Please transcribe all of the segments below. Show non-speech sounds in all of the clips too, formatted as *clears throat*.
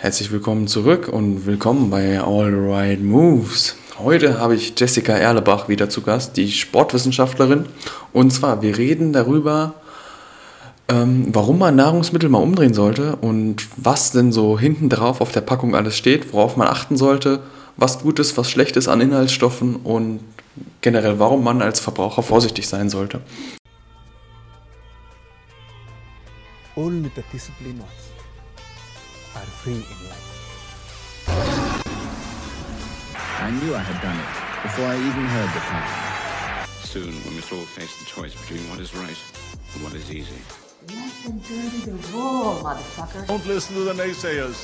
Herzlich willkommen zurück und willkommen bei All Right Moves. Heute habe ich Jessica Erlebach wieder zu Gast, die Sportwissenschaftlerin. Und zwar, wir reden darüber, ähm, warum man Nahrungsmittel mal umdrehen sollte und was denn so hinten drauf auf der Packung alles steht, worauf man achten sollte, was gut ist, was schlecht ist an Inhaltsstoffen und generell, warum man als Verbraucher vorsichtig sein sollte. Only the disciplined ones are free in life. I knew I had done it before I even heard the plan. Soon, we must all face the choice between what is right and what is easy. Let them dirty the raw, motherfucker. Don't listen to the naysayers.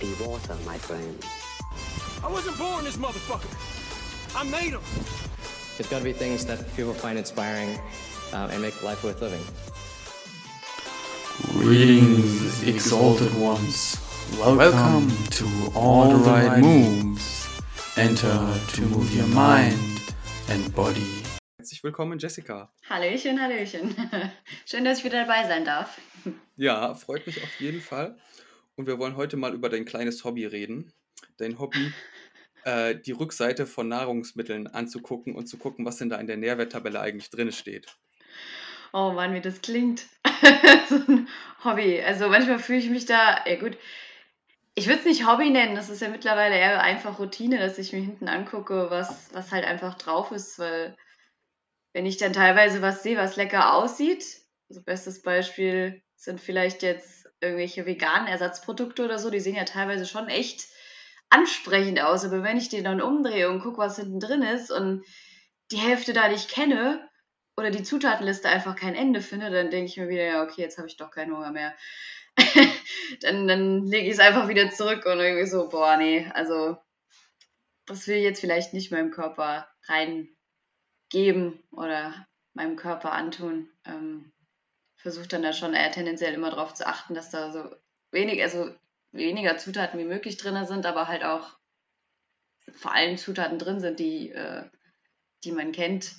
Be water, my friend. I wasn't born this motherfucker. I made him. There's got to be things that people find inspiring uh, and make life worth living. Greetings, exalted ones. Welcome to All the Right Moves. Enter to move your mind and body. Herzlich willkommen, Jessica. Hallöchen, Hallöchen. *laughs* Schön, dass ich wieder dabei sein darf. Ja, freut mich auf jeden Fall. Und wir wollen heute mal über dein kleines Hobby reden. Dein Hobby, *laughs* äh, die Rückseite von Nahrungsmitteln anzugucken und zu gucken, was denn da in der Nährwerttabelle eigentlich drin steht. Oh Mann, wie das klingt. *laughs* so ein Hobby. Also manchmal fühle ich mich da, ja gut, ich würde es nicht Hobby nennen, das ist ja mittlerweile eher einfach Routine, dass ich mir hinten angucke, was, was halt einfach drauf ist, weil wenn ich dann teilweise was sehe, was lecker aussieht, also bestes Beispiel sind vielleicht jetzt irgendwelche veganen Ersatzprodukte oder so, die sehen ja teilweise schon echt ansprechend aus, aber wenn ich den dann umdrehe und gucke, was hinten drin ist und die Hälfte da nicht kenne oder die Zutatenliste einfach kein Ende finde, dann denke ich mir wieder, ja, okay, jetzt habe ich doch keinen Hunger mehr. *laughs* dann dann lege ich es einfach wieder zurück und irgendwie so, boah, nee, also das will ich jetzt vielleicht nicht meinem Körper reingeben oder meinem Körper antun. Ähm, Versuche dann da schon eher tendenziell immer darauf zu achten, dass da so wenig, also weniger Zutaten wie möglich drin sind, aber halt auch vor allem Zutaten drin sind, die, äh, die man kennt,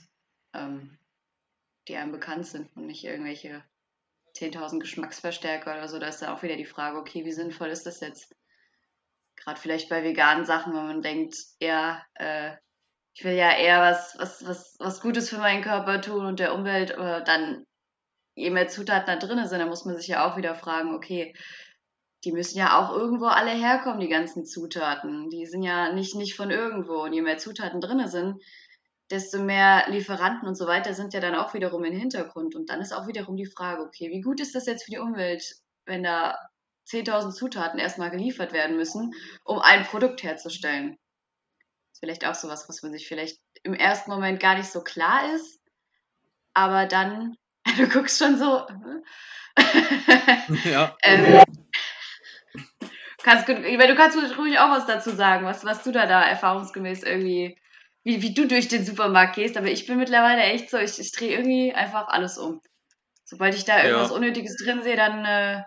ähm, die einem bekannt sind und nicht irgendwelche 10.000 Geschmacksverstärker oder so. Da ist dann auch wieder die Frage, okay, wie sinnvoll ist das jetzt? Gerade vielleicht bei veganen Sachen, wenn man denkt, ja, äh, ich will ja eher was, was, was, was Gutes für meinen Körper tun und der Umwelt, aber dann, je mehr Zutaten da drin sind, dann muss man sich ja auch wieder fragen, okay, die müssen ja auch irgendwo alle herkommen, die ganzen Zutaten. Die sind ja nicht, nicht von irgendwo. Und je mehr Zutaten drin sind, desto mehr Lieferanten und so weiter sind ja dann auch wiederum im Hintergrund. Und dann ist auch wiederum die Frage, okay, wie gut ist das jetzt für die Umwelt, wenn da 10.000 Zutaten erstmal geliefert werden müssen, um ein Produkt herzustellen? Das ist vielleicht auch sowas, was man sich vielleicht im ersten Moment gar nicht so klar ist, aber dann, *laughs* du guckst schon so. *laughs* Ja. *laughs* ähm, kannst du kannst ruhig auch was dazu sagen, was, was du da da erfahrungsgemäß irgendwie, wie, wie du durch den Supermarkt gehst, aber ich bin mittlerweile echt so, ich, ich drehe irgendwie einfach alles um. Sobald ich da irgendwas Ja. Unnötiges drin sehe, dann äh,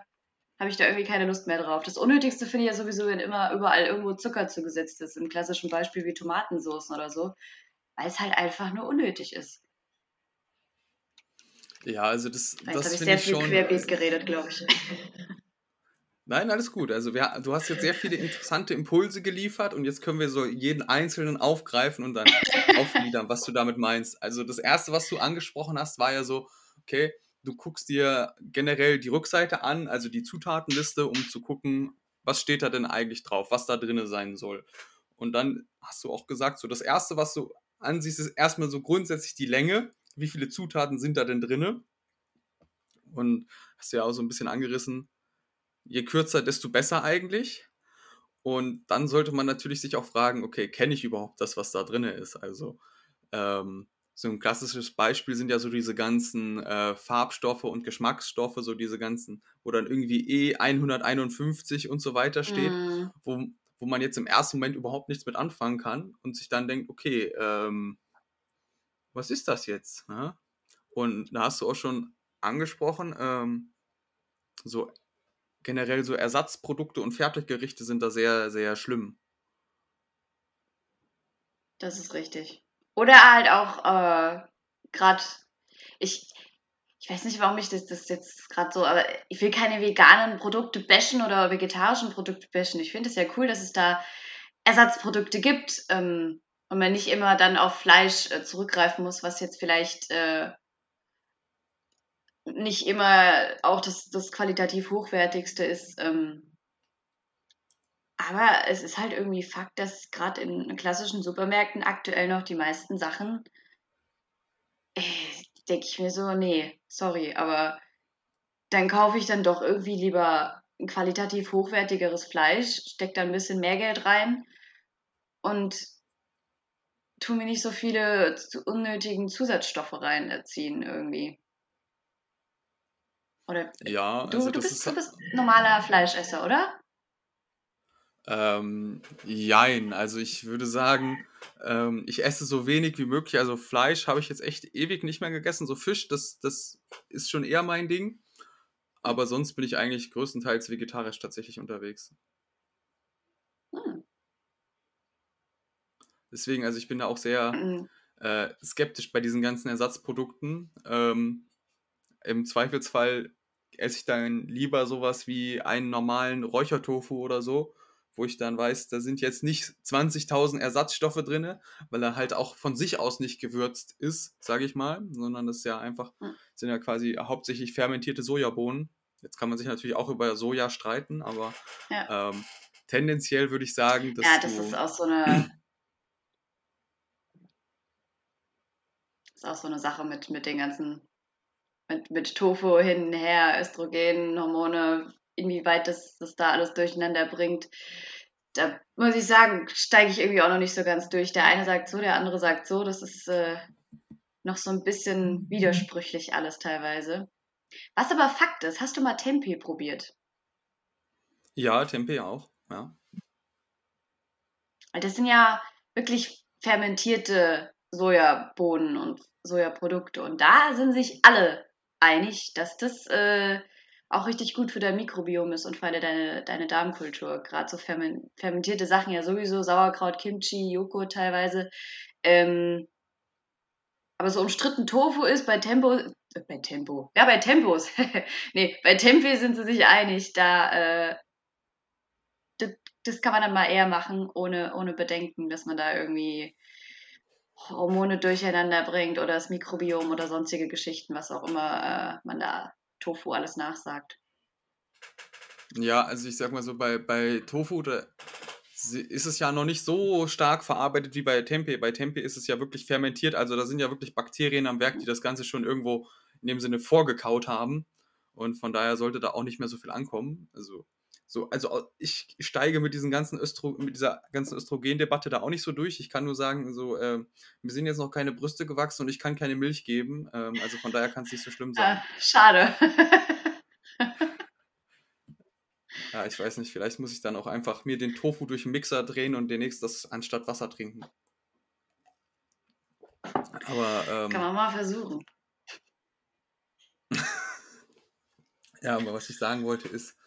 habe ich da irgendwie keine Lust mehr drauf. Das Unnötigste finde ich ja sowieso, wenn immer überall irgendwo Zucker zugesetzt ist, im klassischen Beispiel wie Tomatensoßen oder so, weil es halt einfach nur unnötig ist. Ja, also das, Jetzt das habe ich sehr viel schon. querbeet geredet, glaube ich. *laughs* Nein, alles gut. Also wir, du hast jetzt sehr viele interessante Impulse geliefert und jetzt können wir so jeden einzelnen aufgreifen und dann *laughs* aufgliedern, was du damit meinst. Also das erste, was du angesprochen hast, war ja so, okay, du guckst dir generell die Rückseite an, also die Zutatenliste, um zu gucken, was steht da denn eigentlich drauf, was da drin sein soll. Und dann hast du auch gesagt, so das erste, was du ansiehst, ist erstmal so grundsätzlich die Länge. Wie viele Zutaten sind da denn drinne? Und hast du ja auch so ein bisschen angerissen, je kürzer, desto besser eigentlich. Und dann sollte man natürlich sich auch fragen, okay, kenne ich überhaupt das, was da drin ist? Also ähm, so ein klassisches Beispiel sind ja so diese ganzen äh, Farbstoffe und Geschmacksstoffe, so diese ganzen, wo dann irgendwie E151 und so weiter steht, Mm. wo, wo man jetzt im ersten Moment überhaupt nichts mit anfangen kann und sich dann denkt, okay, ähm, was ist das jetzt? Ne? Und da hast du auch schon angesprochen, ähm, so generell so Ersatzprodukte und Fertiggerichte sind da sehr, sehr schlimm. Das ist richtig. Oder halt auch äh, gerade, ich, ich weiß nicht, warum ich das, das jetzt gerade so, aber ich will keine veganen Produkte bashen oder vegetarischen Produkte bashen. Ich finde es ja cool, dass es da Ersatzprodukte gibt ähm, und man nicht immer dann auf Fleisch äh, zurückgreifen muss, was jetzt vielleicht äh, nicht immer auch das, das qualitativ hochwertigste ist. Ähm, aber es ist halt irgendwie Fakt, dass gerade in klassischen Supermärkten aktuell noch die meisten Sachen, äh, denke ich mir so, nee, sorry, aber dann kaufe ich dann doch irgendwie lieber ein qualitativ hochwertigeres Fleisch, stecke da ein bisschen mehr Geld rein und tu mir nicht so viele unnötigen Zusatzstoffe reinziehen irgendwie. Oder Ja, du, also du, bist, ist du bist normaler Fleischesser, oder? Ähm, jein, also ich würde sagen, ähm, ich esse so wenig wie möglich. Also Fleisch habe ich jetzt echt ewig nicht mehr gegessen. So Fisch, das, das ist schon eher mein Ding. Aber sonst bin ich eigentlich größtenteils vegetarisch tatsächlich unterwegs. Hm. Deswegen, also ich bin da auch sehr Mhm. äh, skeptisch bei diesen ganzen Ersatzprodukten. Ähm, Im Zweifelsfall esse ich dann lieber sowas wie einen normalen Räuchertofu oder so, wo ich dann weiß, da sind jetzt nicht 20.000 Ersatzstoffe drin, weil er halt auch von sich aus nicht gewürzt ist, sage ich mal, sondern das ist ja einfach, sind ja quasi hauptsächlich fermentierte Sojabohnen. Jetzt kann man sich natürlich auch über Soja streiten, aber Ja. ähm, tendenziell würde ich sagen, dass Ja, das du ist auch so eine. *clears throat* ist auch so eine Sache mit, mit den ganzen, mit, mit Tofu hin und her, Östrogen, Hormone, inwieweit das, das da alles durcheinander bringt. Da muss ich sagen, steige ich irgendwie auch noch nicht so ganz durch. Der eine sagt so, der andere sagt so. Das ist äh, noch so ein bisschen widersprüchlich alles teilweise. Was aber Fakt ist, hast du mal Tempeh probiert? ja, Tempeh auch, ja. Das sind ja wirklich fermentierte Sojabohnen und Sojaprodukte. Und da sind sich alle einig, dass das äh, auch richtig gut für dein Mikrobiom ist und für deine, deine Darmkultur. Gerade so fermen- fermentierte Sachen ja sowieso, Sauerkraut, Kimchi, Joghurt teilweise. Ähm, aber so umstritten Tofu ist bei Tempo, äh, bei Tempo, ja, bei Tempos. *laughs* nee, bei Tempeh sind sie sich einig. Da, äh, das, das kann man dann mal eher machen, ohne, ohne Bedenken, dass man da irgendwie Hormone durcheinander bringt oder das Mikrobiom oder sonstige Geschichten, was auch immer äh, man da Tofu alles nachsagt. Ja, also ich sag mal so, bei, bei Tofu, da ist es ja noch nicht so stark verarbeitet wie bei Tempeh. Bei Tempeh ist es ja wirklich fermentiert, also da sind ja wirklich Bakterien am Werk, die das Ganze schon irgendwo in dem Sinne vorgekaut haben. Und von daher sollte da auch nicht mehr so viel ankommen. Also, so, also ich steige mit, diesen ganzen Östro mit dieser ganzen Östrogendebatte da auch nicht so durch. Ich kann nur sagen, so, ähm, mir sind jetzt noch keine Brüste gewachsen und ich kann keine Milch geben. Ähm, also von daher kann es nicht so schlimm sein. Äh, schade. *laughs* Ja, ich weiß nicht, vielleicht muss ich dann auch einfach mir den Tofu durch den Mixer drehen und demnächst das anstatt Wasser trinken. Aber, Kann ähm, man mal versuchen. *laughs* ja, aber was ich sagen wollte ist,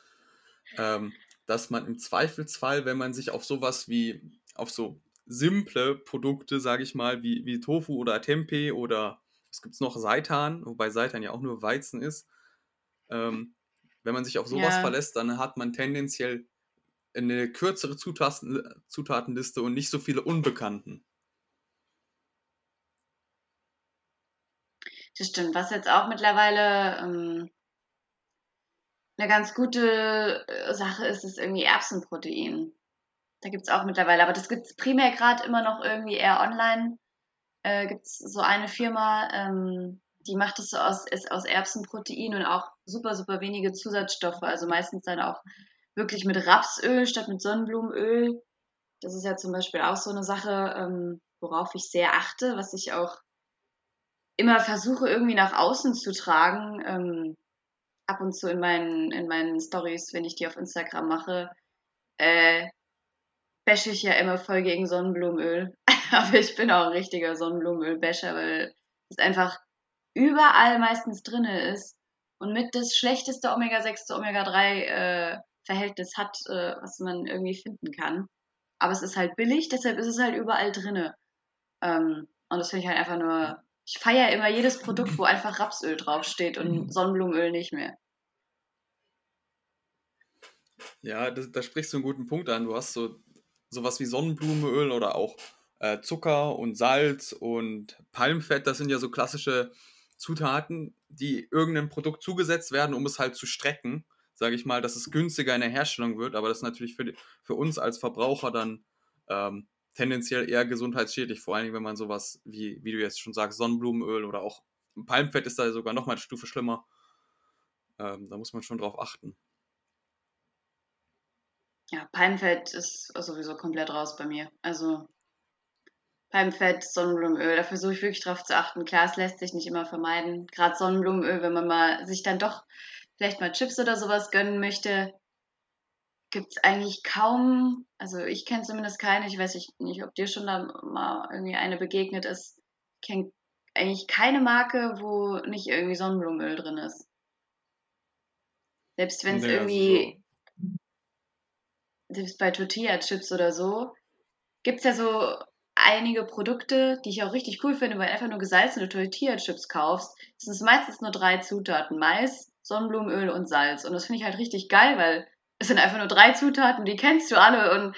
ähm, dass man im Zweifelsfall, wenn man sich auf sowas wie, auf so simple Produkte, sage ich mal, wie, wie Tofu oder Tempeh oder was gibt es noch, Seitan, wobei Seitan ja auch nur Weizen ist, ähm, wenn man sich auf sowas Ja. verlässt, dann hat man tendenziell eine kürzere Zutaten, Zutatenliste und nicht so viele Unbekannten. Das stimmt. Was jetzt auch mittlerweile ähm, eine ganz gute äh, Sache ist, ist irgendwie Erbsenprotein. Da gibt es auch mittlerweile, aber das gibt es primär gerade immer noch irgendwie eher online. Äh, gibt es so eine Firma, ähm, die macht es so aus, ist aus Erbsenprotein und auch super, super wenige Zusatzstoffe. Also meistens dann auch wirklich mit Rapsöl statt mit Sonnenblumenöl. Das ist ja zum Beispiel auch so eine Sache, ähm, worauf ich sehr achte, was ich auch immer versuche irgendwie nach außen zu tragen. Ähm, ab und zu in meinen, in meinen Stories, wenn ich die auf Instagram mache, äh, bashe ich ja immer voll gegen Sonnenblumenöl. *laughs* Aber ich bin auch ein richtiger Sonnenblumenöl-Basher, weil es einfach überall meistens drinne ist und mit das schlechteste Omega-6 zu Omega-3-Verhältnis hat, äh, was man irgendwie finden kann. Aber es ist halt billig, deshalb ist es halt überall drinne. Ähm, und das finde ich halt einfach nur Ich feiere immer jedes Produkt, wo einfach Rapsöl draufsteht und Sonnenblumenöl nicht mehr. Ja, da sprichst du einen guten Punkt an. Du hast so sowas wie Sonnenblumenöl oder auch äh, Zucker und Salz und Palmfett. Das sind ja so klassische Zutaten, die irgendeinem Produkt zugesetzt werden, um es halt zu strecken, sage ich mal, dass es günstiger in der Herstellung wird. Aber das ist natürlich für, die, für uns als Verbraucher dann ähm, tendenziell eher gesundheitsschädlich, vor allen Dingen, wenn man sowas wie, wie du jetzt schon sagst, Sonnenblumenöl oder auch Palmfett ist da sogar noch mal eine Stufe schlimmer. Ähm, da muss man schon drauf achten. Ja, Palmfett ist sowieso komplett raus bei mir. Also Palmfett, Sonnenblumenöl, da versuche ich wirklich drauf zu achten. Klar, es lässt sich nicht immer vermeiden. Gerade Sonnenblumenöl, wenn man mal sich dann doch vielleicht mal Chips oder sowas gönnen möchte, gibt es eigentlich kaum, also ich kenne zumindest keine, ich weiß nicht, ob dir schon da mal irgendwie eine begegnet ist. Ich kenne eigentlich keine Marke, wo nicht irgendwie Sonnenblumenöl drin ist. Selbst wenn es nee, irgendwie selbst bei Tortilla-Chips oder so, gibt es ja so einige Produkte, die ich auch richtig cool finde, weil du einfach nur gesalzene Tortilla-Chips kaufst. Sind meistens nur drei Zutaten: Mais, Sonnenblumenöl und Salz. Und das finde ich halt richtig geil, weil es sind einfach nur drei Zutaten, die kennst du alle und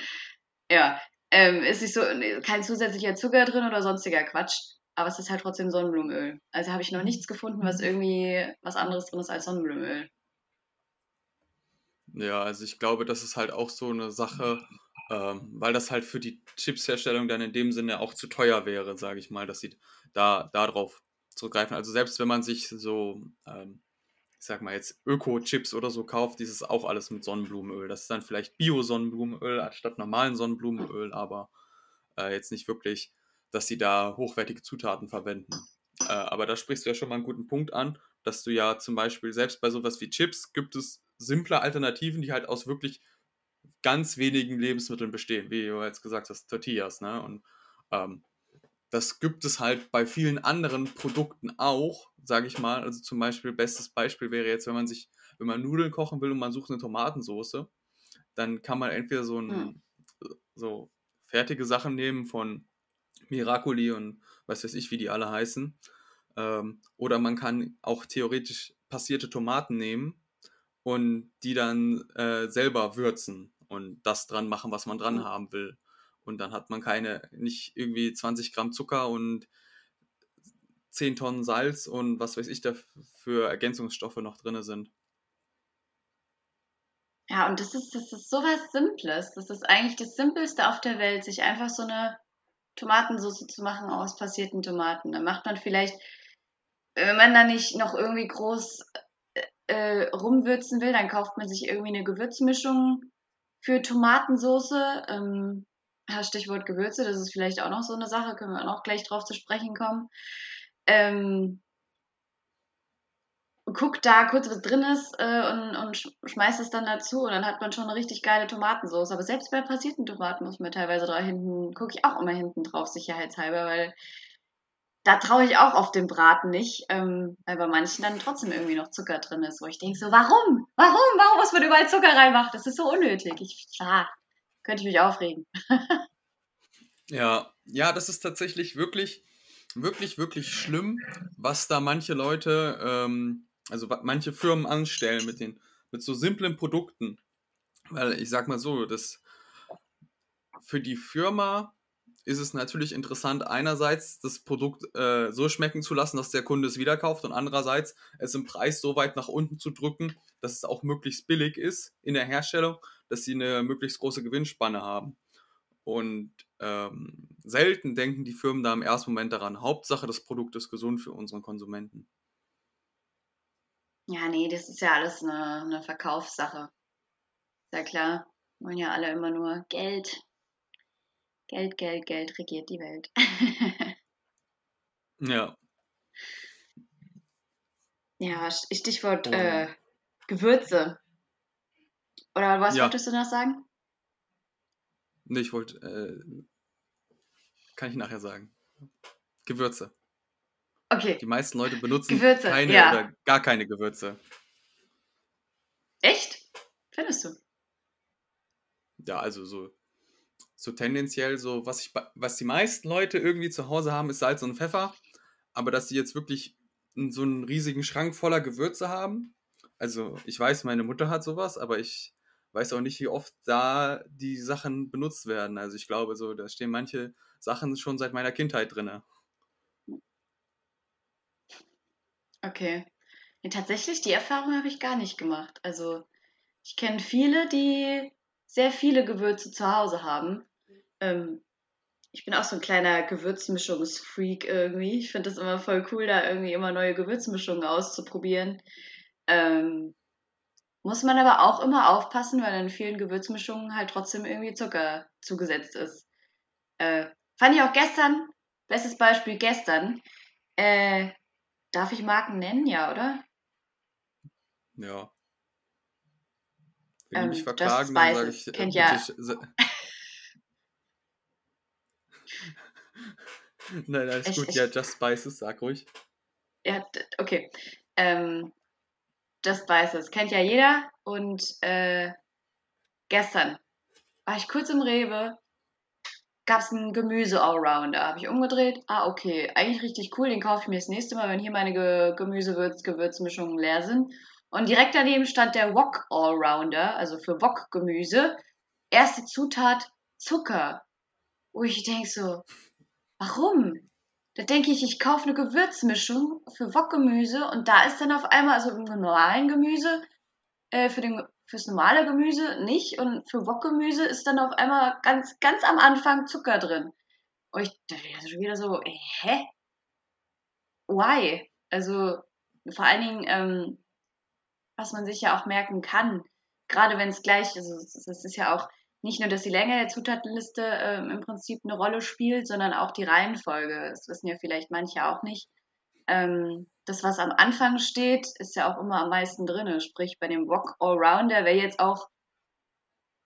ja, ähm, ist nicht so kein zusätzlicher Zucker drin oder sonstiger Quatsch. Aber es ist halt trotzdem Sonnenblumenöl. Also habe ich noch nichts gefunden, was irgendwie was anderes drin ist als Sonnenblumenöl. Ja, also ich glaube, das ist halt auch so eine Sache, ähm, weil das halt für die Chipsherstellung dann in dem Sinne auch zu teuer wäre, sage ich mal, dass sie da darauf zurückgreifen. Also selbst wenn man sich so, ähm, sag mal jetzt Öko-Chips oder so kauft, dieses auch alles mit Sonnenblumenöl. Das ist dann vielleicht Bio-Sonnenblumenöl anstatt normalen Sonnenblumenöl, aber äh, jetzt nicht wirklich, dass sie da hochwertige Zutaten verwenden. Äh, aber da sprichst du ja schon mal einen guten Punkt an, dass du ja zum Beispiel selbst bei sowas wie Chips gibt es simple Alternativen, die halt aus wirklich ganz wenigen Lebensmitteln bestehen, wie du jetzt gesagt hast, Tortillas, ne? Und ähm, das gibt es halt bei vielen anderen Produkten auch, sage ich mal. Also zum Beispiel, bestes Beispiel wäre jetzt, wenn man sich, wenn man Nudeln kochen will und man sucht eine Tomatensoße, dann kann man entweder so ein, hm. so fertige Sachen nehmen von Miracoli und was weiß ich, wie die alle heißen. Ähm, oder man kann auch theoretisch passierte Tomaten nehmen und die dann äh, selber würzen und das dran machen, was man dran mhm. haben will. Und dann hat man keine, nicht irgendwie 20 Gramm Zucker und 10 Tonnen Salz und was weiß ich da für Ergänzungsstoffe noch drin sind. Ja, und das ist, das ist sowas Simples. Das ist eigentlich das Simpelste auf der Welt, sich einfach so eine Tomatensauce zu machen aus passierten Tomaten. Da macht man vielleicht, wenn man da nicht noch irgendwie groß äh, rumwürzen will, dann kauft man sich irgendwie eine Gewürzmischung für Tomatensoße. Ähm, Stichwort Gewürze, das ist vielleicht auch noch so eine Sache, können wir auch noch gleich drauf zu sprechen kommen. Ähm, guckt da kurz, was drin ist äh, und, und schmeißt es dann dazu und dann hat man schon eine richtig geile Tomatensauce. Aber selbst bei passierten Tomaten muss man teilweise da hinten, gucke ich auch immer hinten drauf, sicherheitshalber, weil da traue ich auch auf den Braten nicht, ähm, weil bei manchen dann trotzdem irgendwie noch Zucker drin ist, wo ich denke so, warum? Warum? Warum muss man überall Zucker reinmachen? Das ist so unnötig. Ich, klar, könnte ich mich aufregen. *laughs* ja, ja, das ist tatsächlich wirklich, wirklich, wirklich schlimm, was da manche Leute, ähm, also manche Firmen anstellen mit den, mit so simplen Produkten. Weil ich sag mal so, das für die Firma ist es natürlich interessant, einerseits das Produkt äh, so schmecken zu lassen, dass der Kunde es wieder kauft und andererseits es im Preis so weit nach unten zu drücken, dass es auch möglichst billig ist in der Herstellung, dass sie eine möglichst große Gewinnspanne haben. Und ähm, selten denken die Firmen da im ersten Moment daran. Hauptsache, das Produkt ist gesund für unseren Konsumenten. Ja, nee, das ist ja alles eine, eine Verkaufssache. Sehr klar. Wollen ja alle immer nur Geld, Geld, Geld, Geld regiert die Welt. *laughs* ja. Ja, Stichwort oh. äh, Gewürze. Oder was ja. wolltest du noch sagen? Nee, ich wollte, äh, kann ich nachher sagen. Gewürze. Okay. Die meisten Leute benutzen Gewürze, keine ja. oder gar keine Gewürze. Echt? Findest du? Ja, also so so tendenziell so, was, ich, was die meisten Leute irgendwie zu Hause haben, ist Salz und Pfeffer. aber dass sie jetzt wirklich so einen riesigen Schrank voller Gewürze haben. Also ich weiß, meine Mutter hat sowas, aber ich weiß auch nicht, wie oft da die Sachen benutzt werden. Also ich glaube, so da stehen manche Sachen schon seit meiner Kindheit drin. Okay. Nee, tatsächlich, die Erfahrung habe ich gar nicht gemacht. Also ich kenne viele, die sehr viele Gewürze zu Hause haben. Ähm, ich bin auch so ein kleiner Gewürzmischungsfreak irgendwie. Ich finde das immer voll cool, da irgendwie immer neue Gewürzmischungen auszuprobieren. Ähm, muss man aber auch immer aufpassen, weil in vielen Gewürzmischungen halt trotzdem irgendwie Zucker zugesetzt ist. Äh, fand ich auch gestern, bestes Beispiel gestern. Äh, darf ich Marken nennen, ja, oder? Ja. Wenn Ähm, die mich verklagen, dann sage ich, äh, ja. *laughs* Nein, alles Ich- gut. ich- Ja, Just Spices, sag ruhig. Ja, okay. Ähm, Just Spices kennt ja jeder. Und äh, gestern war ich kurz im Rewe, gab es einen Gemüse-Allrounder. Habe ich umgedreht. Ah, okay. Eigentlich richtig cool. Den kaufe ich mir das nächste Mal, wenn hier meine Ge Gemüse-Gewürzmischungen leer sind. Und direkt daneben stand der Wok Allrounder, also für Wok-Gemüse. Erste Zutat Zucker. Wo ich denke so, warum? Da denke ich, ich kaufe eine Gewürzmischung für Wokgemüse und da ist dann auf einmal, also im normalen Gemüse, äh, für den, fürs normale Gemüse nicht und für Wokgemüse ist dann auf einmal ganz, ganz am Anfang Zucker drin. Und ich dachte schon wieder so, hä? Why? Also vor allen Dingen, ähm, was man sich ja auch merken kann, gerade wenn es gleich, also es ist ja auch nicht nur, dass die Länge der Zutatenliste ähm, im Prinzip eine Rolle spielt, sondern auch die Reihenfolge. Das wissen ja vielleicht manche auch nicht. Ähm, das, was am Anfang steht, ist ja auch immer am meisten drin. Sprich, bei dem Wok Allrounder wäre jetzt auch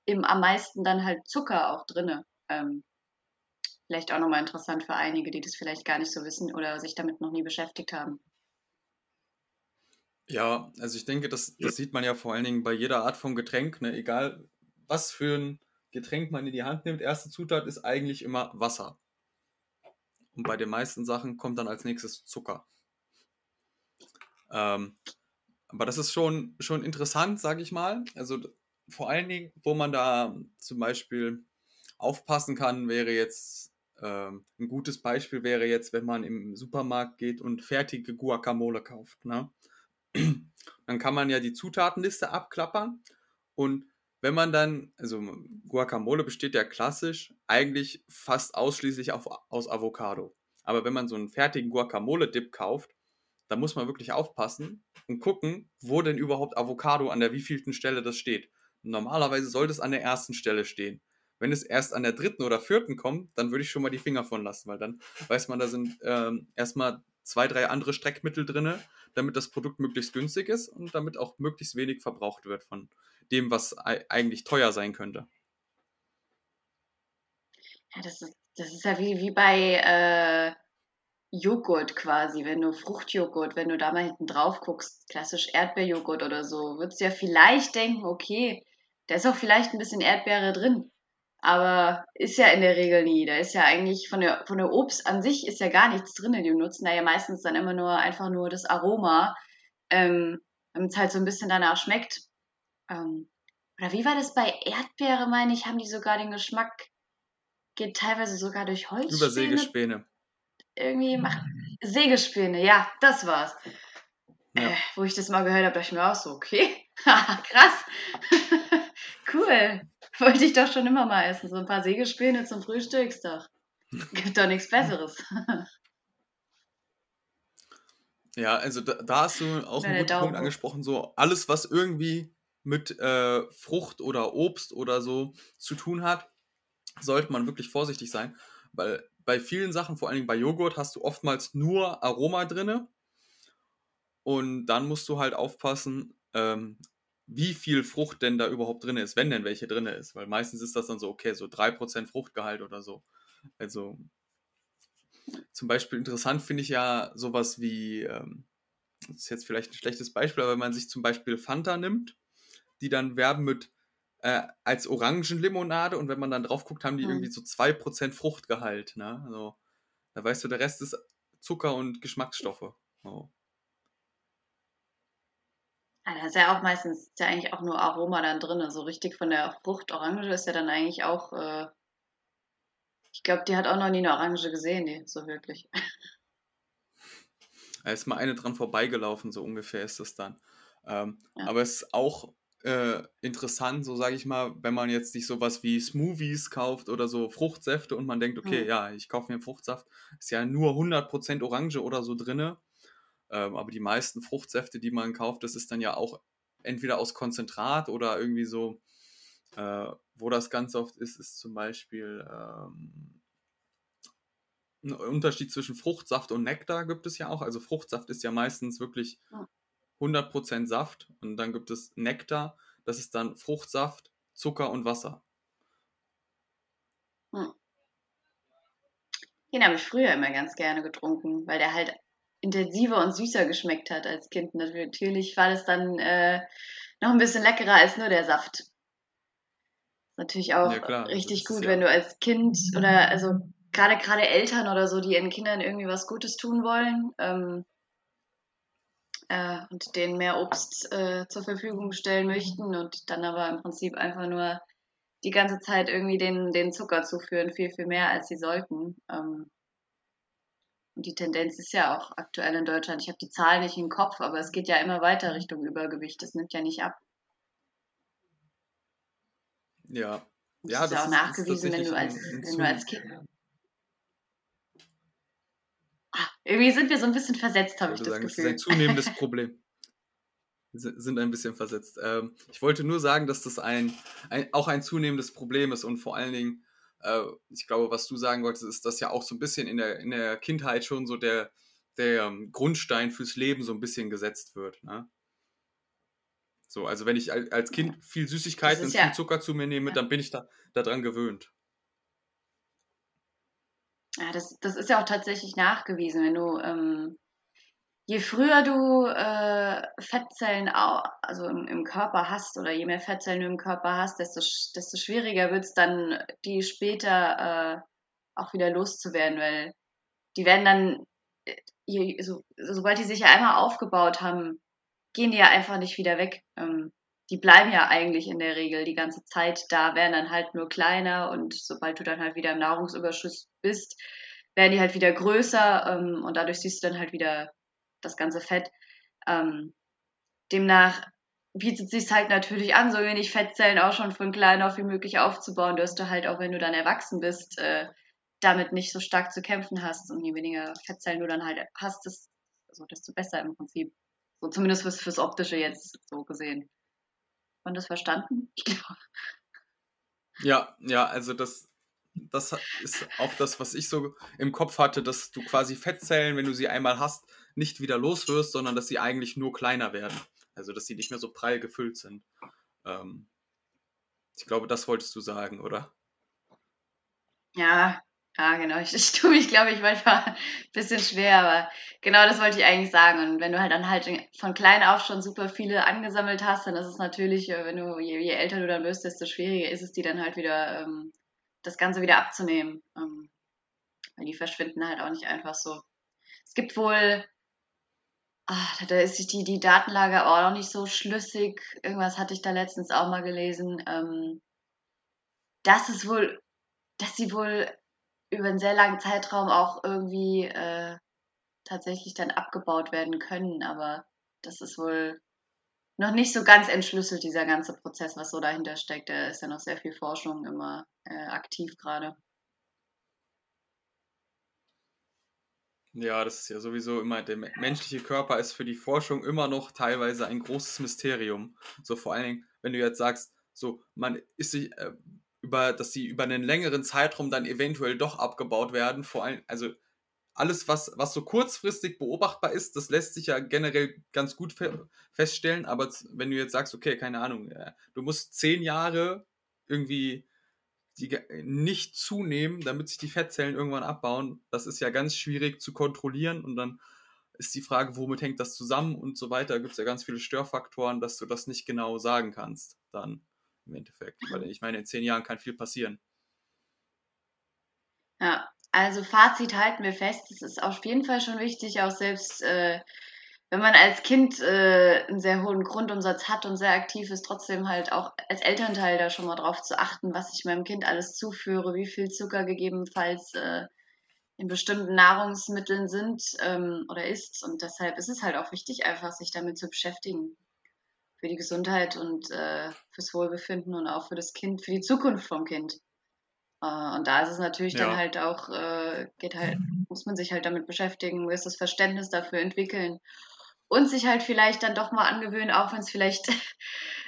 im, am meisten dann halt Zucker auch drin. Ähm, vielleicht auch nochmal interessant für einige, die das vielleicht gar nicht so wissen oder sich damit noch nie beschäftigt haben. Ja, also ich denke, das, das sieht man ja vor allen Dingen bei jeder Art von Getränk, ne? egal was für ein Getränk man in die Hand nimmt. Erste Zutat ist eigentlich immer Wasser. Und bei den meisten Sachen kommt dann als nächstes Zucker. Ähm, aber das ist schon, schon interessant, sage ich mal. Also vor allen Dingen, wo man da zum Beispiel aufpassen kann, wäre jetzt ähm, ein gutes Beispiel wäre jetzt, wenn man im Supermarkt geht und fertige Guacamole kauft. Ne? *clears throat* Dann kann man ja die Zutatenliste abklappern und wenn man dann, also Guacamole besteht ja klassisch eigentlich fast ausschließlich auf, aus Avocado. Aber wenn man so einen fertigen Guacamole-Dip kauft, dann muss man wirklich aufpassen und gucken, wo denn überhaupt Avocado an der wievielten Stelle das steht. Normalerweise sollte es an der ersten Stelle stehen. Wenn es erst an der dritten oder vierten kommt, dann würde ich schon mal die Finger von lassen, weil dann weiß man, da sind ähm, erstmal zwei, drei andere Streckmittel drin, damit das Produkt möglichst günstig ist und damit auch möglichst wenig verbraucht wird von dem, was ei- eigentlich teuer sein könnte. Ja, das ist, das ist ja wie, wie bei äh, Joghurt quasi, wenn du Fruchtjoghurt, wenn du da mal hinten drauf guckst, klassisch Erdbeerjoghurt oder so, würdest du ja vielleicht denken, okay, da ist auch vielleicht ein bisschen Erdbeere drin. Aber ist ja in der Regel nie. Da ist ja eigentlich von der, von der Obst an sich ist ja gar nichts drin. Die nutzen da ja meistens dann immer nur einfach nur das Aroma, ähm, damit es halt so ein bisschen danach schmeckt. Ähm, oder wie war das bei Erdbeere, meine ich, haben die sogar den Geschmack, geht teilweise sogar durch Holzspäne Über Sägespäne. irgendwie macht. Sägespäne, ja, das war's. Ja. Äh, wo ich das mal gehört habe, dachte ich mir auch so, okay, *laughs* krass, *laughs* cool. Wollte ich doch schon immer mal essen. So ein paar Sägespäne zum Frühstückstag. *laughs* Gibt doch nichts Besseres. Ja, also da, da hast du auch Ja, einen guten Punkt angesprochen. So alles, was irgendwie mit äh, Frucht oder Obst oder so zu tun hat, sollte man wirklich vorsichtig sein, weil bei vielen Sachen, vor allen Dingen bei Joghurt, hast du oftmals nur Aroma drinne und dann musst du halt aufpassen, ähm, wie viel Frucht denn da überhaupt drin ist, wenn denn welche drin ist, weil meistens ist das dann so, okay, so 3% Fruchtgehalt oder so. Also zum Beispiel interessant finde ich ja sowas wie, ähm, das ist jetzt vielleicht ein schlechtes Beispiel, aber wenn man sich zum Beispiel Fanta nimmt, die dann werben mit äh, als Orangenlimonade und wenn man dann drauf guckt, haben die Mhm. irgendwie so 2% Fruchtgehalt. Ne? Also, da weißt du, der Rest ist Zucker und Geschmacksstoffe. Oh. Ah, da ist ja auch meistens ist ja eigentlich auch nur Aroma dann drin. So richtig von der Frucht Orange ist ja dann eigentlich auch. Äh, ich glaube, die hat auch noch nie eine Orange gesehen, die so wirklich. *laughs* Da ist mal eine dran vorbeigelaufen, so ungefähr ist das dann. Ähm, Ja. Aber es ist auch äh, interessant, so sage ich mal, wenn man jetzt nicht sowas wie Smoothies kauft oder so Fruchtsäfte und man denkt, okay, Hm. ja, ich kaufe mir einen Fruchtsaft, ist ja nur 100% Orange oder so drinne. Ähm, aber die meisten Fruchtsäfte, die man kauft, das ist dann ja auch entweder aus Konzentrat oder irgendwie so, äh, wo das ganz oft ist, ist zum Beispiel ähm, ein Unterschied zwischen Fruchtsaft und Nektar gibt es ja auch. Also Fruchtsaft ist ja meistens wirklich Ja. 100% Saft und dann gibt es Nektar, das ist dann Fruchtsaft, Zucker und Wasser. Den habe ich früher immer ganz gerne getrunken, weil der halt intensiver und süßer geschmeckt hat als Kind. Natürlich war das dann äh, noch ein bisschen leckerer als nur der Saft. Natürlich auch Ja, klar, richtig gut, ja- wenn du als Kind oder also gerade gerade Eltern oder so, die ihren Kindern irgendwie was Gutes tun wollen ähm, äh, und denen mehr Obst äh, zur Verfügung stellen möchten und dann aber im Prinzip einfach nur die ganze Zeit irgendwie den, den Zucker zuführen, viel, viel mehr als sie sollten. Ähm, und die Tendenz ist ja auch aktuell in Deutschland. Ich habe die Zahl nicht im Kopf, aber es geht ja immer weiter Richtung Übergewicht. Das nimmt ja nicht ab. Ja. Das Ja, ist ja das auch ist- ist nachgewiesen, wenn du als, wenn du als Kind. Ah, irgendwie sind wir so ein bisschen versetzt, habe Ich das sagen, das ist Gefühl. ein zunehmendes *laughs* Problem. Wir sind- ein bisschen versetzt. Ähm, ich wollte nur sagen, dass das ein, ein, auch ein zunehmendes Problem ist und vor allen Dingen, äh, ich glaube, was du sagen wolltest, ist, dass ja auch so ein bisschen in der, in der Kindheit schon so der, der ähm, Grundstein fürs Leben so ein bisschen gesetzt wird. Ne? So, also wenn ich al- als Kind viel Süßigkeiten und ist viel ja- Zucker zu mir nehme, ja. dann bin ich da daran gewöhnt. Ja, das, das ist ja auch tatsächlich nachgewiesen. Wenn du, ähm, je früher du äh, Fettzellen au also im, im Körper hast oder je mehr Fettzellen du im Körper hast, desto, desto schwieriger wird es dann, die später äh, auch wieder loszuwerden, weil die werden dann, äh, je, so, sobald die sich ja einmal aufgebaut haben, gehen die ja einfach nicht wieder weg. Ähm, die bleiben ja eigentlich in der Regel die ganze Zeit da, werden dann halt nur kleiner und sobald du dann halt wieder im Nahrungsüberschuss bist, werden die halt wieder größer ähm, und dadurch siehst du dann halt wieder das ganze Fett. Ähm, demnach bietet sich halt natürlich an, so wenig Fettzellen auch schon von klein auf wie möglich aufzubauen, dass du halt auch, wenn du dann erwachsen bist, äh, damit nicht so stark zu kämpfen hast und je weniger Fettzellen du dann halt hast, das, also desto besser im Prinzip. So zumindest fürs, fürs Optische jetzt so gesehen. Man das verstanden? *laughs* Ich glaube. Ja, ja, also das, das ist auch das, was ich so im Kopf hatte, dass du quasi Fettzellen, wenn du sie einmal hast, nicht wieder los wirst, sondern dass sie eigentlich nur kleiner werden. Also dass sie nicht mehr so prall gefüllt sind. Ähm, ich glaube, das wolltest du sagen, oder? Ja, ja, genau. Ich, *laughs* ich tue mich, glaube ich, manchmal ein bisschen schwer, aber genau das wollte ich eigentlich sagen. Und wenn du halt dann halt von klein auf schon super viele angesammelt hast, dann ist es natürlich, äh, wenn du, je, je älter du dann wirst, desto schwieriger ist es, die dann halt wieder, ähm, das Ganze wieder abzunehmen. Ähm, weil die verschwinden halt auch nicht einfach so. Es gibt wohl, ah, da ist die, die Datenlage auch noch nicht so schlüssig. Irgendwas hatte ich da letztens auch mal gelesen. Ähm, dass es wohl, dass sie wohl über einen sehr langen Zeitraum auch irgendwie äh, tatsächlich dann abgebaut werden können, aber das ist wohl noch nicht so ganz entschlüsselt, dieser ganze Prozess, was so dahinter steckt. Da ist ja noch sehr viel Forschung immer äh, aktiv gerade. Ja, das ist ja sowieso immer, der me- menschliche Körper ist für die Forschung immer noch teilweise ein großes Mysterium. So vor allen Dingen, wenn du jetzt sagst, so, man ist sich, äh, über, dass sie über einen längeren Zeitraum dann eventuell doch abgebaut werden, vor allem, also alles, was, was so kurzfristig beobachtbar ist, das lässt sich ja generell ganz gut fe feststellen, aber wenn du jetzt sagst, okay, keine Ahnung, äh, du musst zehn Jahre irgendwie die nicht zunehmen, damit sich die Fettzellen irgendwann abbauen, das ist ja ganz schwierig zu kontrollieren. Und dann ist die Frage, womit hängt das zusammen? Und so weiter. Da gibt es ja ganz viele Störfaktoren, dass du das nicht genau sagen kannst, dann im Endeffekt. Weil ich meine, in zehn Jahren kann viel passieren. Ja, Also Fazit halten wir fest, es ist auf jeden Fall schon wichtig, auch selbst äh, wenn man als Kind äh, einen sehr hohen Grundumsatz hat und sehr aktiv ist, trotzdem halt auch als Elternteil da schon mal drauf zu achten, was ich meinem Kind alles zuführe, wie viel Zucker gegebenenfalls äh, in bestimmten Nahrungsmitteln sind ähm, oder ist. Und deshalb ist es halt auch wichtig, einfach sich damit zu beschäftigen. Für die Gesundheit und äh, fürs Wohlbefinden und auch für das Kind, für die Zukunft vom Kind. Äh, und da ist es natürlich ja. dann halt auch, äh, geht halt, muss man sich halt damit beschäftigen, muss das Verständnis dafür entwickeln und sich halt vielleicht dann doch mal angewöhnen, auch wenn es vielleicht, *laughs*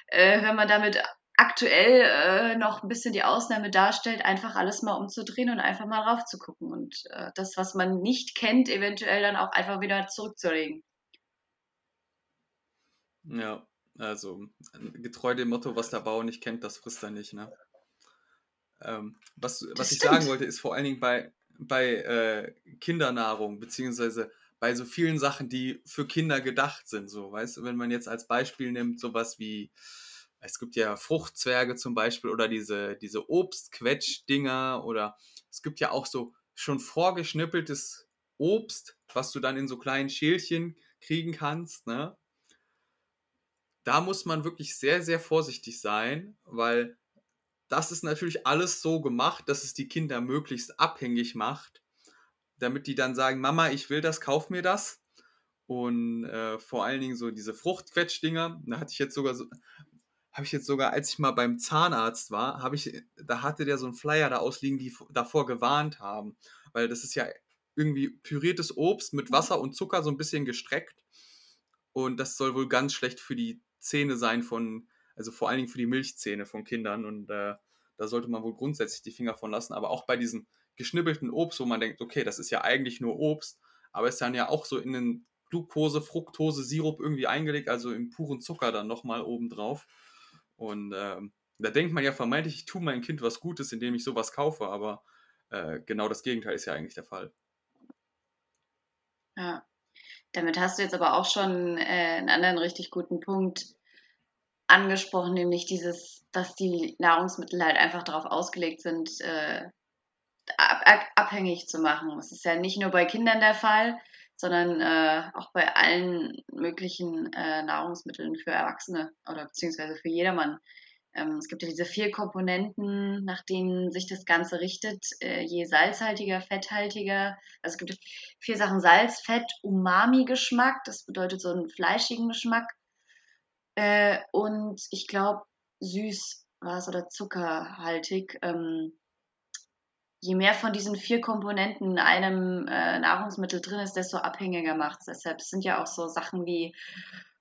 äh, wenn man damit aktuell äh, noch ein bisschen die Ausnahme darstellt, einfach alles mal umzudrehen und einfach mal rauf zu gucken und äh, das, was man nicht kennt, eventuell dann auch einfach wieder zurückzulegen. Ja, also getreu dem Motto, was der Bauer nicht kennt, das frisst er nicht. Ne? Ähm, was was ich sagen wollte, ist vor allen Dingen bei, bei äh, Kindernahrung, beziehungsweise bei so vielen Sachen, die für Kinder gedacht sind. So, weißt du, wenn man jetzt als Beispiel nimmt, sowas wie, es gibt ja Fruchtzwerge zum Beispiel oder diese, diese Obstquetsch-Dinger oder es gibt ja auch so schon vorgeschnippeltes Obst, was du dann in so kleinen Schälchen kriegen kannst, ne? Da muss man wirklich sehr, sehr vorsichtig sein, weil das ist natürlich alles so gemacht, dass es die Kinder möglichst abhängig macht damit die dann sagen, Mama, ich will das, kauf mir das. Und äh, vor allen Dingen so diese Fruchtquetschdinger, da hatte ich jetzt sogar so, habe ich jetzt sogar, als ich mal beim Zahnarzt war, habe ich, da hatte der so einen Flyer da ausliegen, die davor gewarnt haben. Weil das ist ja irgendwie püriertes Obst mit Wasser und Zucker so ein bisschen gestreckt. Und das soll wohl ganz schlecht für die Zähne sein von, also vor allen Dingen für die Milchzähne von Kindern. Und äh, da sollte man wohl grundsätzlich die Finger von lassen. Aber auch bei diesen geschnibbelten Obst, wo man denkt, okay, das ist ja eigentlich nur Obst, aber ist dann ja auch so in den Glucose, Fructose, Sirup irgendwie eingelegt, also im puren Zucker dann nochmal obendrauf. Und ähm, da denkt man ja vermeintlich, ich tue meinem Kind was Gutes, indem ich sowas kaufe, aber äh, genau das Gegenteil ist ja eigentlich der Fall. Ja, damit hast du jetzt aber auch schon äh, einen anderen richtig guten Punkt angesprochen, nämlich dieses, dass die Nahrungsmittel halt einfach darauf ausgelegt sind, äh, ab, abhängig zu machen. Das ist ja nicht nur bei Kindern der Fall, sondern äh, auch bei allen möglichen äh, Nahrungsmitteln für Erwachsene oder beziehungsweise für jedermann. Ähm, es gibt ja diese vier Komponenten, nach denen sich das Ganze richtet, äh, je salzhaltiger, fetthaltiger. Also es gibt vier Sachen Salz, Fett, Umami-Geschmack, das bedeutet so einen fleischigen Geschmack. Äh, und ich glaube, süß war es oder zuckerhaltig. Ähm, je mehr von diesen vier Komponenten in einem äh, Nahrungsmittel drin ist, desto abhängiger macht es. Deshalb sind ja auch so Sachen wie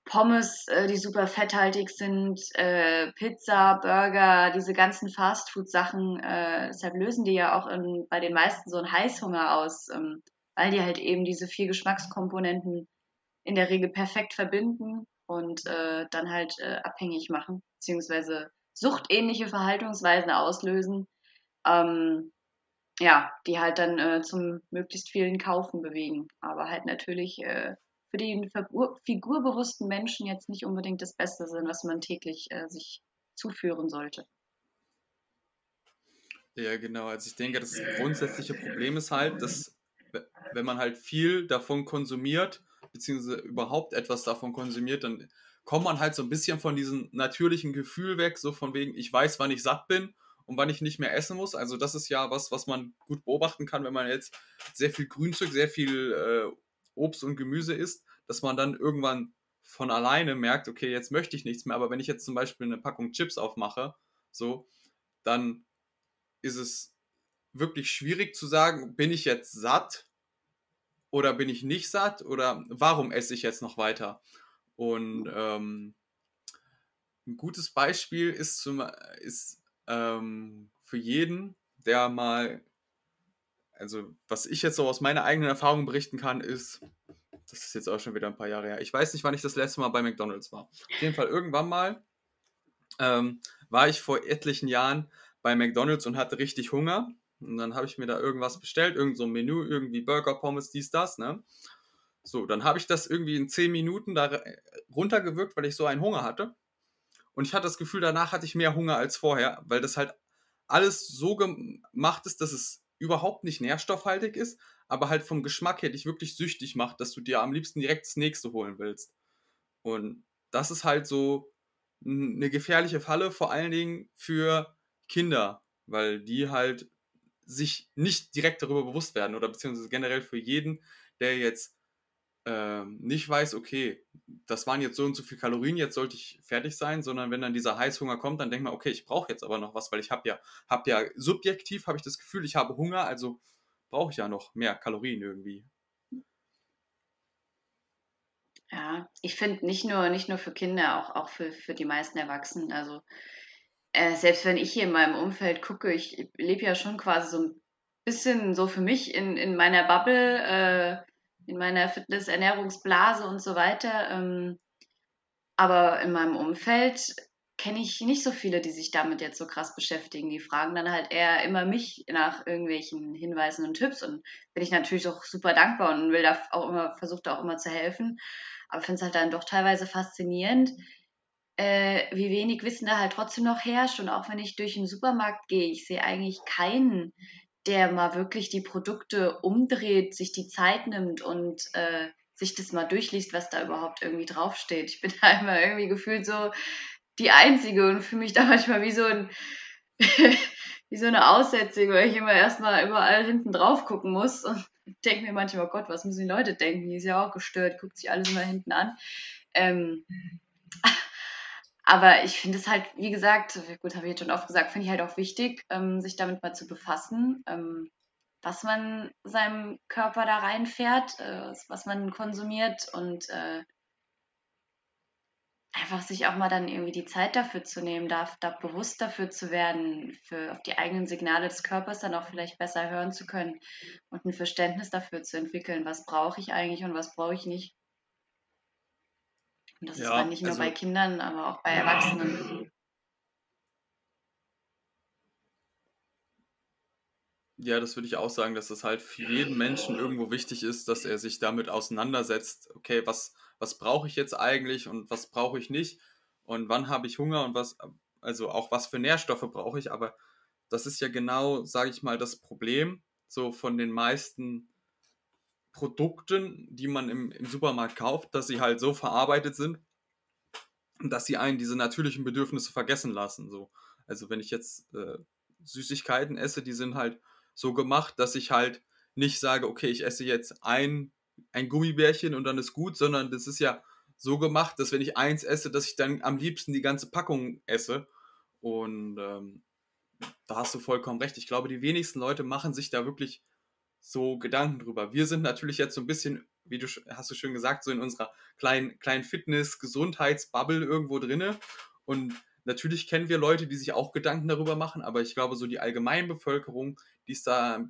Pommes, äh, die super fetthaltig sind, äh, Pizza, Burger, diese ganzen Fastfood-Sachen. Äh, deshalb lösen die ja auch in, bei den meisten so einen Heißhunger aus, ähm, weil die halt eben diese vier Geschmackskomponenten in der Regel perfekt verbinden und äh, dann halt äh, abhängig machen, beziehungsweise suchtähnliche Verhaltensweisen auslösen. Ähm, ja, die halt dann äh, zum möglichst vielen Kaufen bewegen. Aber halt natürlich für die figurbewussten Menschen jetzt nicht unbedingt das Beste sind, was man täglich äh, sich zuführen sollte. Ja, genau. Also ich denke, das grundsätzliche Problem ist halt, dass wenn man halt viel davon konsumiert, beziehungsweise überhaupt etwas davon konsumiert, dann kommt man halt so ein bisschen von diesem natürlichen Gefühl weg, so von wegen, ich weiß, wann ich satt bin und wann ich nicht mehr essen muss. Also das ist ja was, was man gut beobachten kann, wenn man jetzt sehr viel Grünzeug, sehr viel äh, Obst und Gemüse isst, dass man dann irgendwann von alleine merkt, okay, jetzt möchte ich nichts mehr. Aber wenn ich jetzt zum Beispiel eine Packung Chips aufmache, so, dann ist es wirklich schwierig zu sagen, bin ich jetzt satt oder bin ich nicht satt oder warum esse ich jetzt noch weiter? Und ähm, ein gutes Beispiel ist, zum, ist ähm, für jeden, der mal, also was ich jetzt so aus meiner eigenen Erfahrung berichten kann, ist, das ist jetzt auch schon wieder ein paar Jahre her. Ich weiß nicht, wann ich das letzte Mal bei McDonald's war. Auf jeden Fall irgendwann mal ähm, war ich vor etlichen Jahren bei McDonald's und hatte richtig Hunger. Und dann habe ich mir da irgendwas bestellt, irgend so ein Menü, irgendwie Burger, Pommes, dies, das, ne? So, dann habe ich das irgendwie in 10 Minuten da runtergewirkt, weil ich so einen Hunger hatte. Und ich hatte das Gefühl, danach hatte ich mehr Hunger als vorher, weil das halt alles so gemacht ist, dass es überhaupt nicht nährstoffhaltig ist, aber halt vom Geschmack her dich wirklich süchtig macht, dass du dir am liebsten direkt das nächste holen willst. Und das ist halt so eine gefährliche Falle, vor allen Dingen für Kinder, weil die halt sich nicht direkt darüber bewusst werden oder beziehungsweise generell für jeden, der jetzt ähm, nicht weiß, okay, das waren jetzt so und so viele Kalorien, jetzt sollte ich fertig sein, sondern wenn dann dieser Heißhunger kommt, dann denkt man, okay, ich brauche jetzt aber noch was, weil ich habe ja, habe ja subjektiv habe ich das Gefühl, ich habe Hunger, also brauche ich ja noch mehr Kalorien irgendwie. Ja, ich finde nicht nur, nicht nur für Kinder, auch, auch für, für die meisten Erwachsenen. Also äh, selbst wenn ich hier in meinem Umfeld gucke, ich lebe ja schon quasi so ein bisschen so für mich in, in meiner Bubble, äh, in meiner Fitness-Ernährungsblase und so weiter. Ähm, aber in meinem Umfeld kenne ich nicht so viele, die sich damit jetzt so krass beschäftigen. Die fragen dann halt eher immer mich nach irgendwelchen Hinweisen und Tipps und bin ich natürlich auch super dankbar und will da auch immer, versuche da auch immer zu helfen. Aber finde es halt dann doch teilweise faszinierend, äh, wie wenig Wissen da halt trotzdem noch herrscht. Und auch wenn ich durch den Supermarkt gehe, ich sehe eigentlich keinen, der mal wirklich die Produkte umdreht, sich die Zeit nimmt und äh, sich das mal durchliest, was da überhaupt irgendwie draufsteht. Ich bin *laughs* da immer irgendwie gefühlt so die Einzige und fühle mich da manchmal wie so ein *laughs* wie so eine Aussetzung, weil ich immer erstmal überall hinten drauf gucken muss und denke mir manchmal, Gott, was müssen die Leute denken? Die ist ja auch gestört, guckt sich alles immer hinten an. Ähm, aber ich finde es halt, wie gesagt, gut, habe ich jetzt schon oft gesagt, finde ich halt auch wichtig, ähm, sich damit mal zu befassen, ähm, was man seinem Körper da reinfährt, äh, was man konsumiert und äh, einfach sich auch mal dann irgendwie die Zeit dafür zu nehmen, da, da bewusst dafür zu werden, für auf die eigenen Signale des Körpers dann auch vielleicht besser hören zu können und ein Verständnis dafür zu entwickeln, was brauche ich eigentlich und was brauche ich nicht. Und das ja, ist dann nicht nur also, bei Kindern, aber auch bei Erwachsenen. Ja, das würde ich auch sagen, dass es halt für jeden Menschen irgendwo wichtig ist, dass er sich damit auseinandersetzt, okay, was, was brauche ich jetzt eigentlich und was brauche ich nicht und wann habe ich Hunger und was, also auch was für Nährstoffe brauche ich, aber das ist ja genau, sage ich mal, das Problem so von den meisten Produkten, die man im, im Supermarkt kauft, dass sie halt so verarbeitet sind, dass sie einen diese natürlichen Bedürfnisse vergessen lassen. So. Also wenn ich jetzt äh, Süßigkeiten esse, die sind halt so gemacht, dass ich halt nicht sage, okay, ich esse jetzt ein, ein Gummibärchen und dann ist gut, sondern das ist ja so gemacht, dass wenn ich eins esse, dass ich dann am liebsten die ganze Packung esse. Und ähm, da hast du vollkommen recht. Ich glaube, die wenigsten Leute machen sich da wirklich so Gedanken drüber. Wir sind natürlich jetzt so ein bisschen, wie du hast du schön gesagt, so in unserer kleinen, kleinen Fitness-Gesundheitsbubble irgendwo drinne. Und natürlich kennen wir Leute, die sich auch Gedanken darüber machen, aber ich glaube, so die Allgemeinbevölkerung, die ist da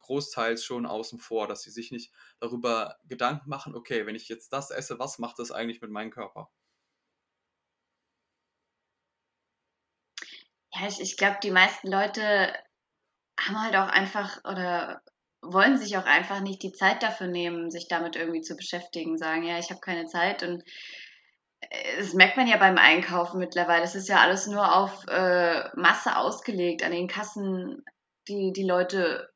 großteils schon außen vor, dass sie sich nicht darüber Gedanken machen, okay, wenn ich jetzt das esse, was macht das eigentlich mit meinem Körper? Ja, ich, ich glaube, die meisten Leute haben halt auch einfach oder wollen sich auch einfach nicht die Zeit dafür nehmen, sich damit irgendwie zu beschäftigen, sagen, ja, ich habe keine Zeit und äh, das merkt man ja beim Einkaufen mittlerweile. Es ist ja alles nur auf äh, Masse ausgelegt. An den Kassen, die, die Leute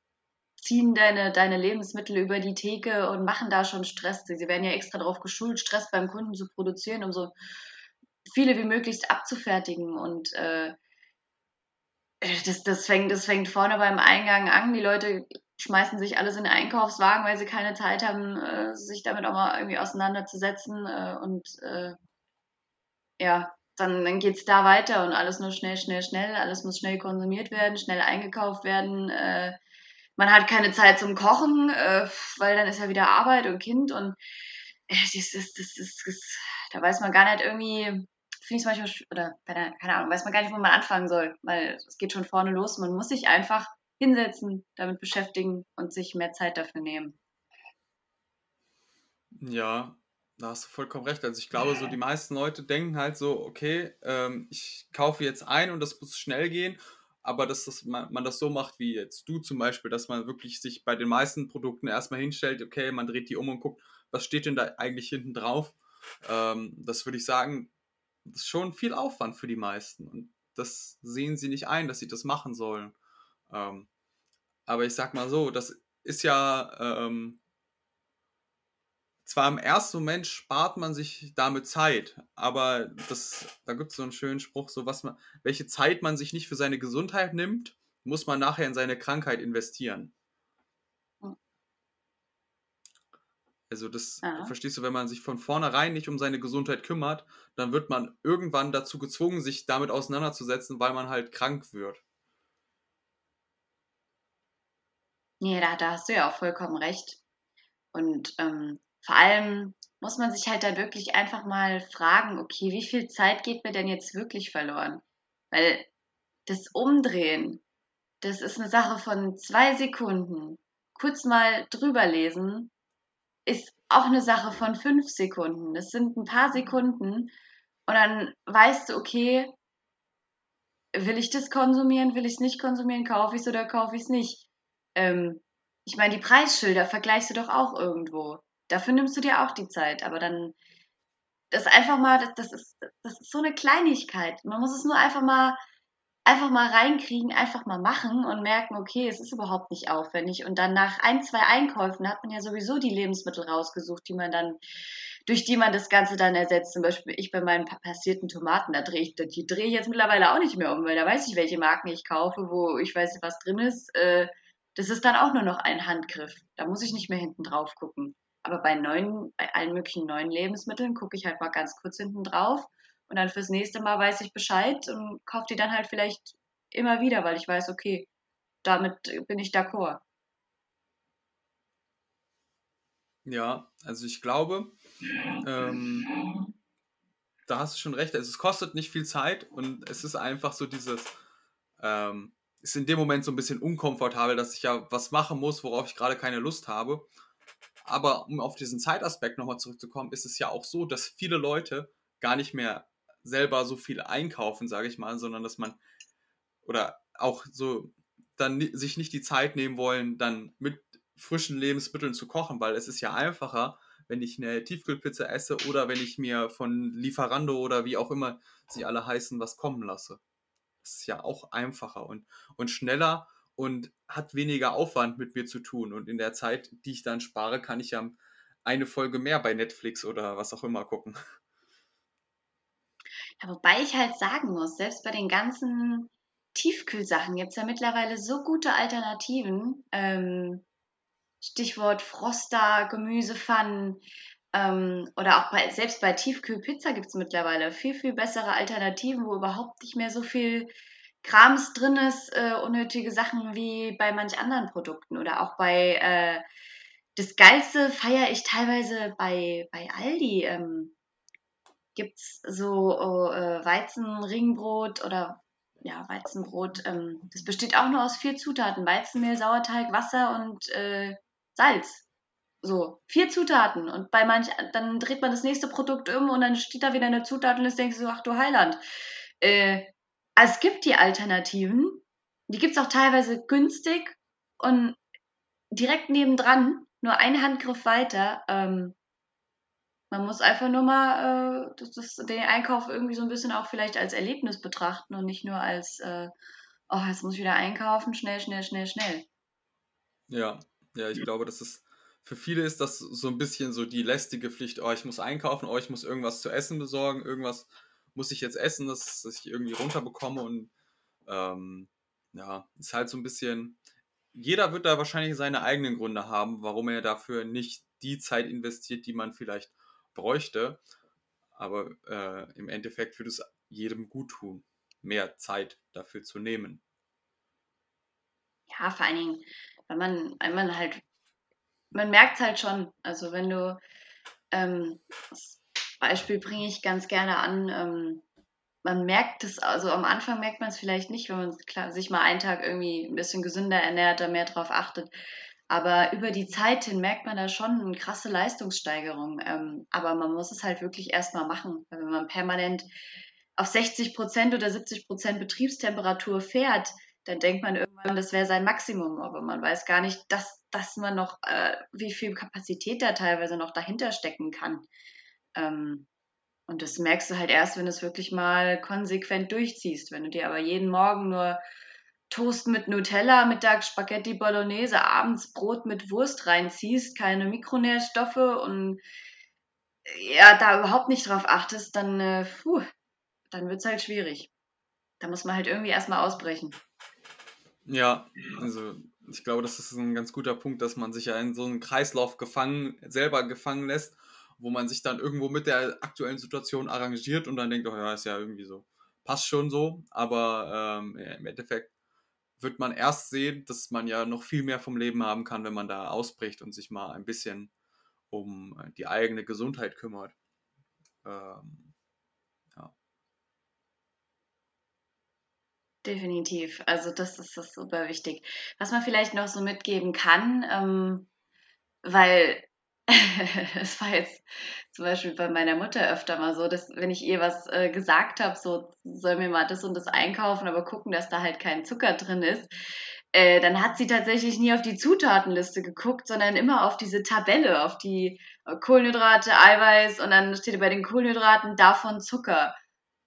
ziehen deine, deine Lebensmittel über die Theke und machen da schon Stress. Sie werden ja extra darauf geschult, Stress beim Kunden zu produzieren, um so viele wie möglich abzufertigen. Und äh, das, das, fängt, das fängt vorne beim Eingang an. Die Leute schmeißen sich alles in den Einkaufswagen, weil sie keine Zeit haben, äh, sich damit auch mal irgendwie auseinanderzusetzen. Äh, und äh, ja, dann, dann geht es da weiter und alles nur schnell, schnell, schnell. Alles muss schnell konsumiert werden, schnell eingekauft werden. Äh, man hat keine Zeit zum Kochen, äh, weil dann ist ja wieder Arbeit und Kind und äh, das, das, das, das, das, da weiß man gar nicht irgendwie, finde ich es manchmal, oder keine Ahnung, weiß man gar nicht, wo man anfangen soll, weil es geht schon vorne los. Man muss sich einfach hinsetzen, damit beschäftigen und sich mehr Zeit dafür nehmen. Ja, da hast du vollkommen recht. Also ich glaube, so die meisten Leute denken halt so, okay, ähm, ich kaufe jetzt ein und das muss schnell gehen, aber dass das, man, man, das so macht wie jetzt du zum Beispiel, dass man wirklich sich bei den meisten Produkten erstmal hinstellt, okay, man dreht die um und guckt, was steht denn da eigentlich hinten drauf. Ähm, das würde ich sagen, das ist schon viel Aufwand für die meisten und das sehen sie nicht ein, dass sie das machen sollen. Ähm, Aber ich sag mal so, das ist ja ähm, zwar im ersten Moment spart man sich damit Zeit, aber das, da gibt es so einen schönen Spruch, so was man, welche Zeit man sich nicht für seine Gesundheit nimmt, muss man nachher in seine Krankheit investieren. Also das Ja. verstehst du, wenn man sich von vornherein nicht um seine Gesundheit kümmert, dann wird man irgendwann dazu gezwungen, sich damit auseinanderzusetzen, weil man halt krank wird. Nee, da, da hast du ja auch vollkommen recht. Und ähm, vor allem muss man sich halt dann wirklich einfach mal fragen, okay, wie viel Zeit geht mir denn jetzt wirklich verloren? Weil das Umdrehen, das ist eine Sache von zwei Sekunden. Kurz mal drüber lesen, ist auch eine Sache von fünf Sekunden. Das sind ein paar Sekunden und dann weißt du, okay, will ich das konsumieren, will ich es nicht konsumieren, kaufe ich es oder kaufe ich es nicht. Ähm, ich meine, die Preisschilder vergleichst du doch auch irgendwo. Dafür nimmst du dir auch die Zeit, aber dann das einfach mal, das, das ist, das ist so eine Kleinigkeit. Man muss es nur einfach mal, einfach mal reinkriegen, einfach mal machen und merken, okay, es ist überhaupt nicht aufwendig. Und dann nach ein, zwei Einkäufen hat man ja sowieso die Lebensmittel rausgesucht, die man dann, durch die man das Ganze dann ersetzt. Zum Beispiel ich bei meinen pa- passierten Tomaten, da drehe ich, die drehe ich jetzt mittlerweile auch nicht mehr um, weil da weiß ich, welche Marken ich kaufe, wo ich weiß, was drin ist. Äh, das ist dann auch nur noch ein Handgriff. Da muss ich nicht mehr hinten drauf gucken. Aber bei neuen, bei allen möglichen neuen Lebensmitteln gucke ich halt mal ganz kurz hinten drauf und dann fürs nächste Mal weiß ich Bescheid und kaufe die dann halt vielleicht immer wieder, weil ich weiß, okay, damit bin ich d'accord. Ja, also ich glaube, ähm, da hast du schon recht. Also es kostet nicht viel Zeit und es ist einfach so dieses, ähm, ist in dem Moment so ein bisschen unkomfortabel, dass ich ja was machen muss, worauf ich gerade keine Lust habe. Aber um auf diesen Zeitaspekt nochmal zurückzukommen, ist es ja auch so, dass viele Leute gar nicht mehr selber so viel einkaufen, sage ich mal, sondern dass man oder auch so dann sich nicht die Zeit nehmen wollen, dann mit frischen Lebensmitteln zu kochen, weil es ist ja einfacher, wenn ich eine Tiefkühlpizza esse oder wenn ich mir von Lieferando oder wie auch immer sie alle heißen, was kommen lasse. Ist ja auch einfacher und, und schneller und hat weniger Aufwand mit mir zu tun. Und in der Zeit, die ich dann spare, kann ich ja eine Folge mehr bei Netflix oder was auch immer gucken. Ja, wobei ich halt sagen muss, selbst bei den ganzen Tiefkühlsachen gibt es ja mittlerweile so gute Alternativen. Ähm, Stichwort Froster, Gemüsepfannen ähm, oder auch bei, selbst bei Tiefkühlpizza gibt es mittlerweile viel, viel bessere Alternativen, wo überhaupt nicht mehr so viel Krams drin ist, äh, unnötige Sachen wie bei manch anderen Produkten oder auch bei äh, das Geilste feiere ich teilweise bei, bei Aldi. Ähm, gibt es so oh, äh, Weizenringbrot oder ja, Weizenbrot. Ähm, das besteht auch nur aus vier Zutaten: Weizenmehl, Sauerteig, Wasser und äh, Salz. So, vier Zutaten. Und bei manch, dann dreht man das nächste Produkt um und dann steht da wieder eine Zutat und denkst du, ach du Heiland. Äh, es gibt die Alternativen. Die gibt es auch teilweise günstig und direkt nebendran, nur ein Handgriff weiter. Ähm, man muss einfach nur mal äh, das, das, den Einkauf irgendwie so ein bisschen auch vielleicht als Erlebnis betrachten und nicht nur als, äh, oh, jetzt muss ich wieder einkaufen, schnell, schnell, schnell, schnell. Ja, ja, ich glaube, das ist für viele ist das so ein bisschen so die lästige Pflicht, oh, ich muss einkaufen, oh, ich muss irgendwas zu essen besorgen, irgendwas muss ich jetzt essen, dass, dass ich irgendwie runterbekomme und ähm, ja, ist halt so ein bisschen, jeder wird da wahrscheinlich seine eigenen Gründe haben, warum er dafür nicht die Zeit investiert, die man vielleicht bräuchte, aber äh, im Endeffekt würde es jedem gut tun, mehr Zeit dafür zu nehmen. Ja, vor allen Dingen, wenn man, wenn man halt, man merkt es halt schon. Also wenn du, ähm, das Beispiel bringe ich ganz gerne an, ähm, man merkt es, also am Anfang merkt man es vielleicht nicht, wenn man klar, sich mal einen Tag irgendwie ein bisschen gesünder ernährt, da mehr drauf achtet. Aber über die Zeit hin merkt man da schon eine krasse Leistungssteigerung. Ähm, aber man muss es halt wirklich erstmal machen. Weil Wenn man permanent auf 60 Prozent oder 70 Prozent Betriebstemperatur fährt, dann denkt man irgendwann, das wäre sein Maximum. Aber man weiß gar nicht, dass, dass man noch, äh, wie viel Kapazität da teilweise noch dahinter stecken kann. Ähm, und das merkst du halt erst, wenn du es wirklich mal konsequent durchziehst. Wenn du dir aber jeden Morgen nur Toast mit Nutella, mittags Spaghetti Bolognese, abends Brot mit Wurst reinziehst, keine Mikronährstoffe und ja, da überhaupt nicht drauf achtest, dann, äh, puh, dann wird's halt schwierig. Da muss man halt irgendwie erstmal ausbrechen. Ja, also ich glaube, das ist ein ganz guter Punkt, dass man sich ja in so einen Kreislauf gefangen, selber gefangen lässt, wo man sich dann irgendwo mit der aktuellen Situation arrangiert und dann denkt, oh ja, ist ja irgendwie so, passt schon so, aber ähm, im Endeffekt wird man erst sehen, dass man ja noch viel mehr vom Leben haben kann, wenn man da ausbricht und sich mal ein bisschen um die eigene Gesundheit kümmert. Ähm, ja. Definitiv. Also das ist das super wichtig. Was man vielleicht noch so mitgeben kann, ähm, weil *laughs* es war jetzt zum Beispiel bei meiner Mutter öfter mal so, dass wenn ich ihr was äh, gesagt habe, so soll mir mal das und das einkaufen, aber gucken, dass da halt kein Zucker drin ist, äh, dann hat sie tatsächlich nie auf die Zutatenliste geguckt, sondern immer auf diese Tabelle, auf die äh, Kohlenhydrate, Eiweiß und dann steht bei den Kohlenhydraten davon Zucker.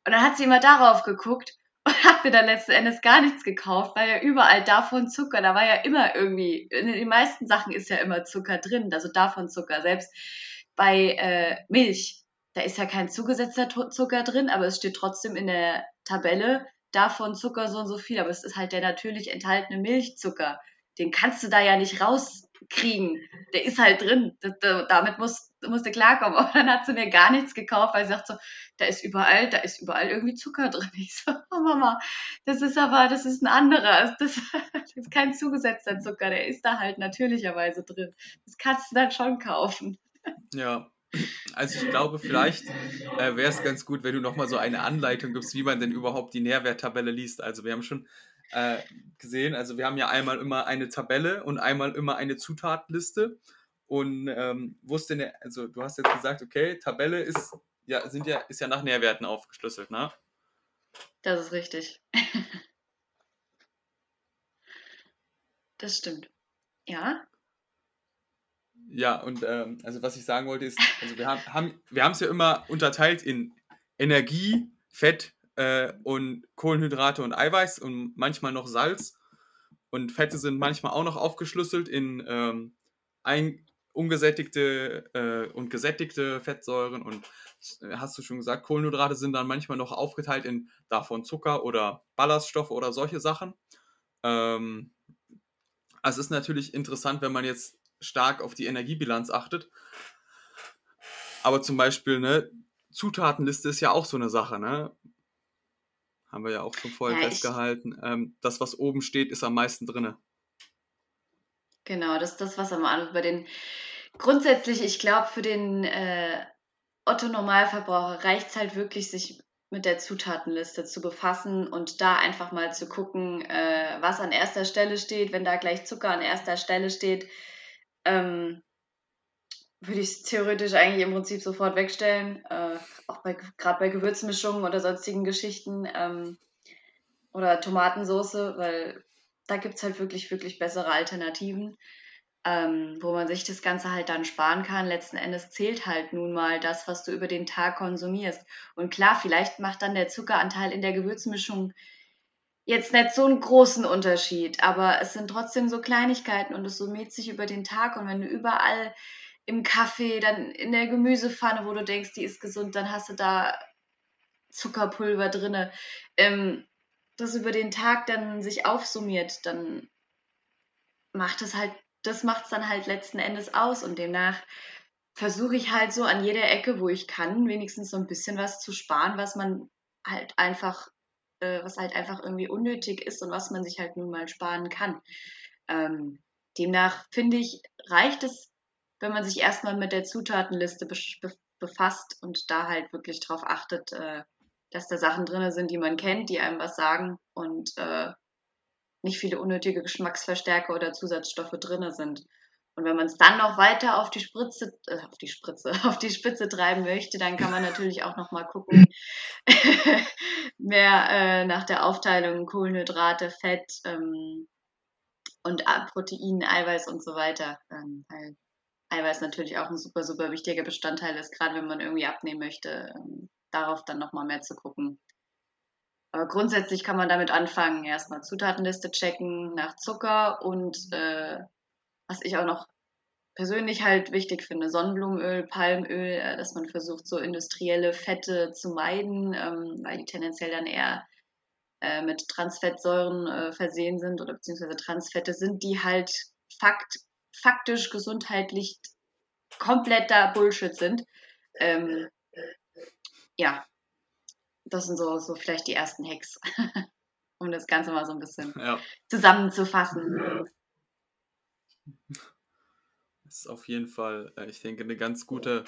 Und dann hat sie immer darauf geguckt und *laughs* hat mir dann letzten Endes gar nichts gekauft, weil ja überall davon Zucker, da war ja immer irgendwie, in den meisten Sachen ist ja immer Zucker drin, also davon Zucker. Selbst bei äh, Milch, da ist ja kein zugesetzter Zucker drin, aber es steht trotzdem in der Tabelle, davon Zucker so und so viel, aber es ist halt der natürlich enthaltene Milchzucker. Den kannst du da ja nicht rauskriegen. Der ist halt drin. Das, damit musst, musst du klarkommen. *laughs* Aber dann hat sie mir gar nichts gekauft, weil sie sagt so, da ist überall, da ist überall irgendwie Zucker drin. *laughs* Ich so, oh Mama, das ist aber, das ist ein anderer. *laughs* Das, das ist kein zugesetzter Zucker, der ist da halt natürlicherweise drin. Das kannst du dann schon kaufen. Ja, also ich glaube, vielleicht äh, wäre es ganz gut, wenn du nochmal so eine Anleitung gibst, wie man denn überhaupt die Nährwerttabelle liest. Also wir haben schon äh, gesehen, also wir haben ja einmal immer eine Tabelle und einmal immer eine Zutatenliste. Und ähm, wusste, ne, also du hast jetzt gesagt, okay, Tabelle ist ja, sind ja, ist ja nach Nährwerten aufgeschlüsselt, ne? Das ist richtig. *laughs* das stimmt. Ja. Ja, und ähm, also was ich sagen wollte ist, also wir haben, haben wir haben es ja immer unterteilt in Energie, Fett äh, und Kohlenhydrate und Eiweiß und manchmal noch Salz. Und Fette sind manchmal auch noch aufgeschlüsselt in ähm, ein, ungesättigte äh, und gesättigte Fettsäuren und äh, hast du schon gesagt, Kohlenhydrate sind dann manchmal noch aufgeteilt in davon Zucker oder Ballaststoffe oder solche Sachen. Ähm, also es ist natürlich interessant, wenn man jetzt stark auf die Energiebilanz achtet. Aber zum Beispiel, ne, Zutatenliste ist ja auch so eine Sache, ne? Haben wir ja auch schon vorher ja, festgehalten. Ähm, das, was oben steht, ist am meisten drin. Genau, das ist das, was am Anfang bei den grundsätzlich, ich glaube, für den äh, Otto Normalverbraucher reicht es halt wirklich, sich mit der Zutatenliste zu befassen und da einfach mal zu gucken, äh, was an erster Stelle steht. Wenn da gleich Zucker an erster Stelle steht, ähm, würde ich es theoretisch eigentlich im Prinzip sofort wegstellen. Äh, auch bei, gerade bei Gewürzmischungen oder sonstigen Geschichten ähm, oder Tomatensoße, weil da gibt es halt wirklich, wirklich bessere Alternativen, ähm, wo man sich das Ganze halt dann sparen kann. Letzten Endes zählt halt nun mal das, was du über den Tag konsumierst. Und klar, vielleicht macht dann der Zuckeranteil in der Gewürzmischung jetzt nicht so einen großen Unterschied, aber es sind trotzdem so Kleinigkeiten und es summiert sich über den Tag und wenn du überall im Kaffee, dann in der Gemüsepfanne, wo du denkst, die ist gesund, dann hast du da Zuckerpulver drinne, ähm, das über den Tag dann sich aufsummiert, dann macht es halt, das macht es dann halt letzten Endes aus und demnach versuche ich halt so an jeder Ecke, wo ich kann, wenigstens so ein bisschen was zu sparen, was man halt einfach äh, was halt einfach irgendwie unnötig ist und was man sich halt nun mal sparen kann. Ähm, demnach finde ich, reicht es, wenn man sich erstmal mit der Zutatenliste be befasst und da halt wirklich darauf achtet, äh, dass da Sachen drin sind, die man kennt, die einem was sagen und äh, nicht viele unnötige Geschmacksverstärker oder Zusatzstoffe drin sind. Und wenn man es dann noch weiter auf die Spritze, äh, auf die Spritze, *laughs* auf die Spitze treiben möchte, dann kann man natürlich auch noch mal gucken, *laughs* mehr äh, nach der Aufteilung Kohlenhydrate, Fett ähm, und Protein, Eiweiß und so weiter. Ähm, weil Eiweiß natürlich auch ein super, super wichtiger Bestandteil ist, gerade wenn man irgendwie abnehmen möchte, ähm, darauf dann noch mal mehr zu gucken. Aber grundsätzlich kann man damit anfangen, erstmal Zutatenliste checken nach Zucker und äh, was ich auch noch persönlich halt wichtig finde, Sonnenblumenöl, Palmöl, äh, dass man versucht, so industrielle Fette zu meiden, ähm, weil die tendenziell dann eher äh, mit Transfettsäuren äh, versehen sind oder beziehungsweise Transfette sind, die halt fakt, faktisch gesundheitlich kompletter Bullshit sind. Ähm, ja, das sind so, so vielleicht die ersten Hacks, *laughs* um das Ganze mal so ein bisschen ja. zusammenzufassen. Das ist auf jeden Fall, äh, ich denke, eine ganz gute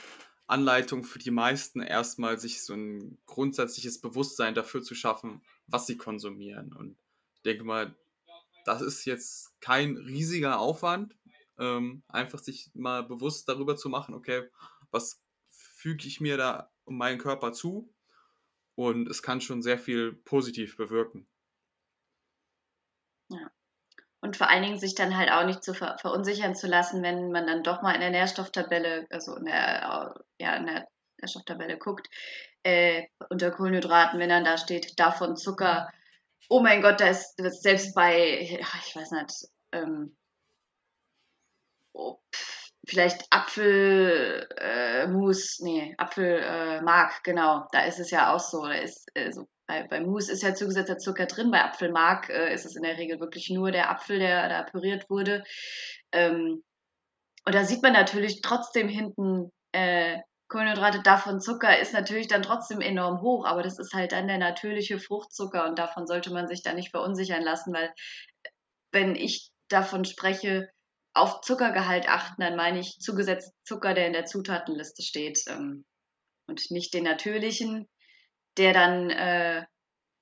Anleitung für die meisten, erstmal sich so ein grundsätzliches Bewusstsein dafür zu schaffen, was sie konsumieren. Und ich denke mal, das ist jetzt kein riesiger Aufwand, ähm, einfach sich mal bewusst darüber zu machen, okay, was füge ich mir da um meinen Körper zu? Und es kann schon sehr viel positiv bewirken. Ja. Und vor allen Dingen sich dann halt auch nicht zu ver verunsichern zu lassen, wenn man dann doch mal in der Nährstofftabelle, also in der, ja, in der Nährstofftabelle guckt, äh, unter Kohlenhydraten, wenn dann da steht, davon Zucker. Oh mein Gott, da ist, selbst bei, ich weiß nicht, ähm, oh, vielleicht Apfelmus, äh, nee, Apfelmark, äh, genau, da ist es ja auch so. Da ist, also bei, bei Mousse ist ja zugesetzter Zucker drin, bei Apfelmark äh, ist es in der Regel wirklich nur der Apfel, der da püriert wurde. Ähm, und da sieht man natürlich trotzdem hinten äh, Kohlenhydrate davon Zucker ist natürlich dann trotzdem enorm hoch, aber das ist halt dann der natürliche Fruchtzucker und davon sollte man sich dann nicht verunsichern lassen, weil wenn ich davon spreche, auf Zuckergehalt achten, dann meine ich zugesetzt Zucker, der in der Zutatenliste steht ähm, und nicht den natürlichen, der dann äh,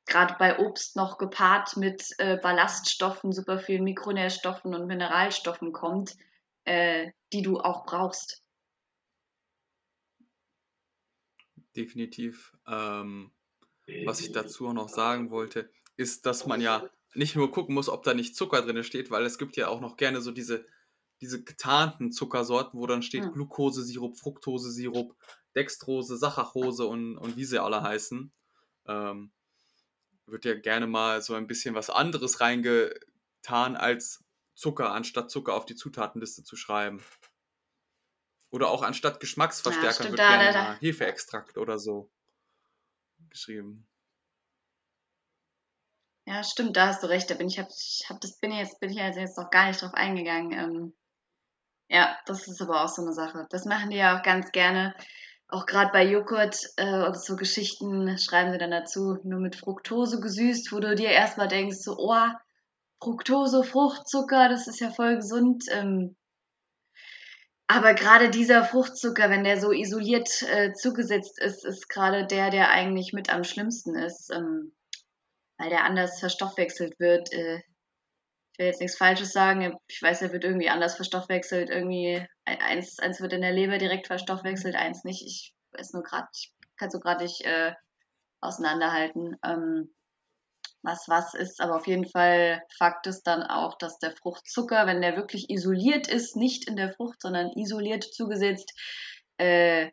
gerade bei Obst noch gepaart mit äh, Ballaststoffen, super vielen Mikronährstoffen und Mineralstoffen kommt, äh, die du auch brauchst. Definitiv. Ähm, was ich dazu auch noch sagen wollte, ist, dass man ja nicht nur gucken muss, ob da nicht Zucker drin steht, weil es gibt ja auch noch gerne so diese, diese getarnten Zuckersorten, wo dann steht hm. Glukosesirup, Fructosesirup, Dextrose, Saccharose und, und wie sie alle heißen. Ähm, wird ja gerne mal so ein bisschen was anderes reingetan als Zucker, anstatt Zucker auf die Zutatenliste zu schreiben. Oder auch anstatt Geschmacksverstärker ja, stimmt, wird da, gerne da, da. mal Hefeextrakt oder so geschrieben. Ja, stimmt, da hast du recht. Da bin ich, hab, hab das bin ich jetzt, bin ich jetzt noch gar nicht drauf eingegangen. Ähm, ja, das ist aber auch so eine Sache. Das machen die ja auch ganz gerne auch gerade bei Joghurt äh, oder so Geschichten schreiben sie dann dazu, nur mit Fructose gesüßt, wo du dir erstmal denkst, so, oh, Fructose, Fruchtzucker, das ist ja voll gesund. Ähm, aber gerade dieser Fruchtzucker, wenn der so isoliert äh, zugesetzt ist, ist gerade der, der eigentlich mit am schlimmsten ist, ähm, weil der anders verstoffwechselt wird. Äh, ich will jetzt nichts Falsches sagen, ich weiß, er wird irgendwie anders verstoffwechselt, irgendwie eins, eins wird in der Leber direkt verstoffwechselt, eins nicht. Ich weiß nur gerade, ich kann so gerade nicht äh, auseinanderhalten, ähm, was was ist, aber auf jeden Fall Fakt ist dann auch, dass der Fruchtzucker, wenn der wirklich isoliert ist, nicht in der Frucht, sondern isoliert zugesetzt, äh,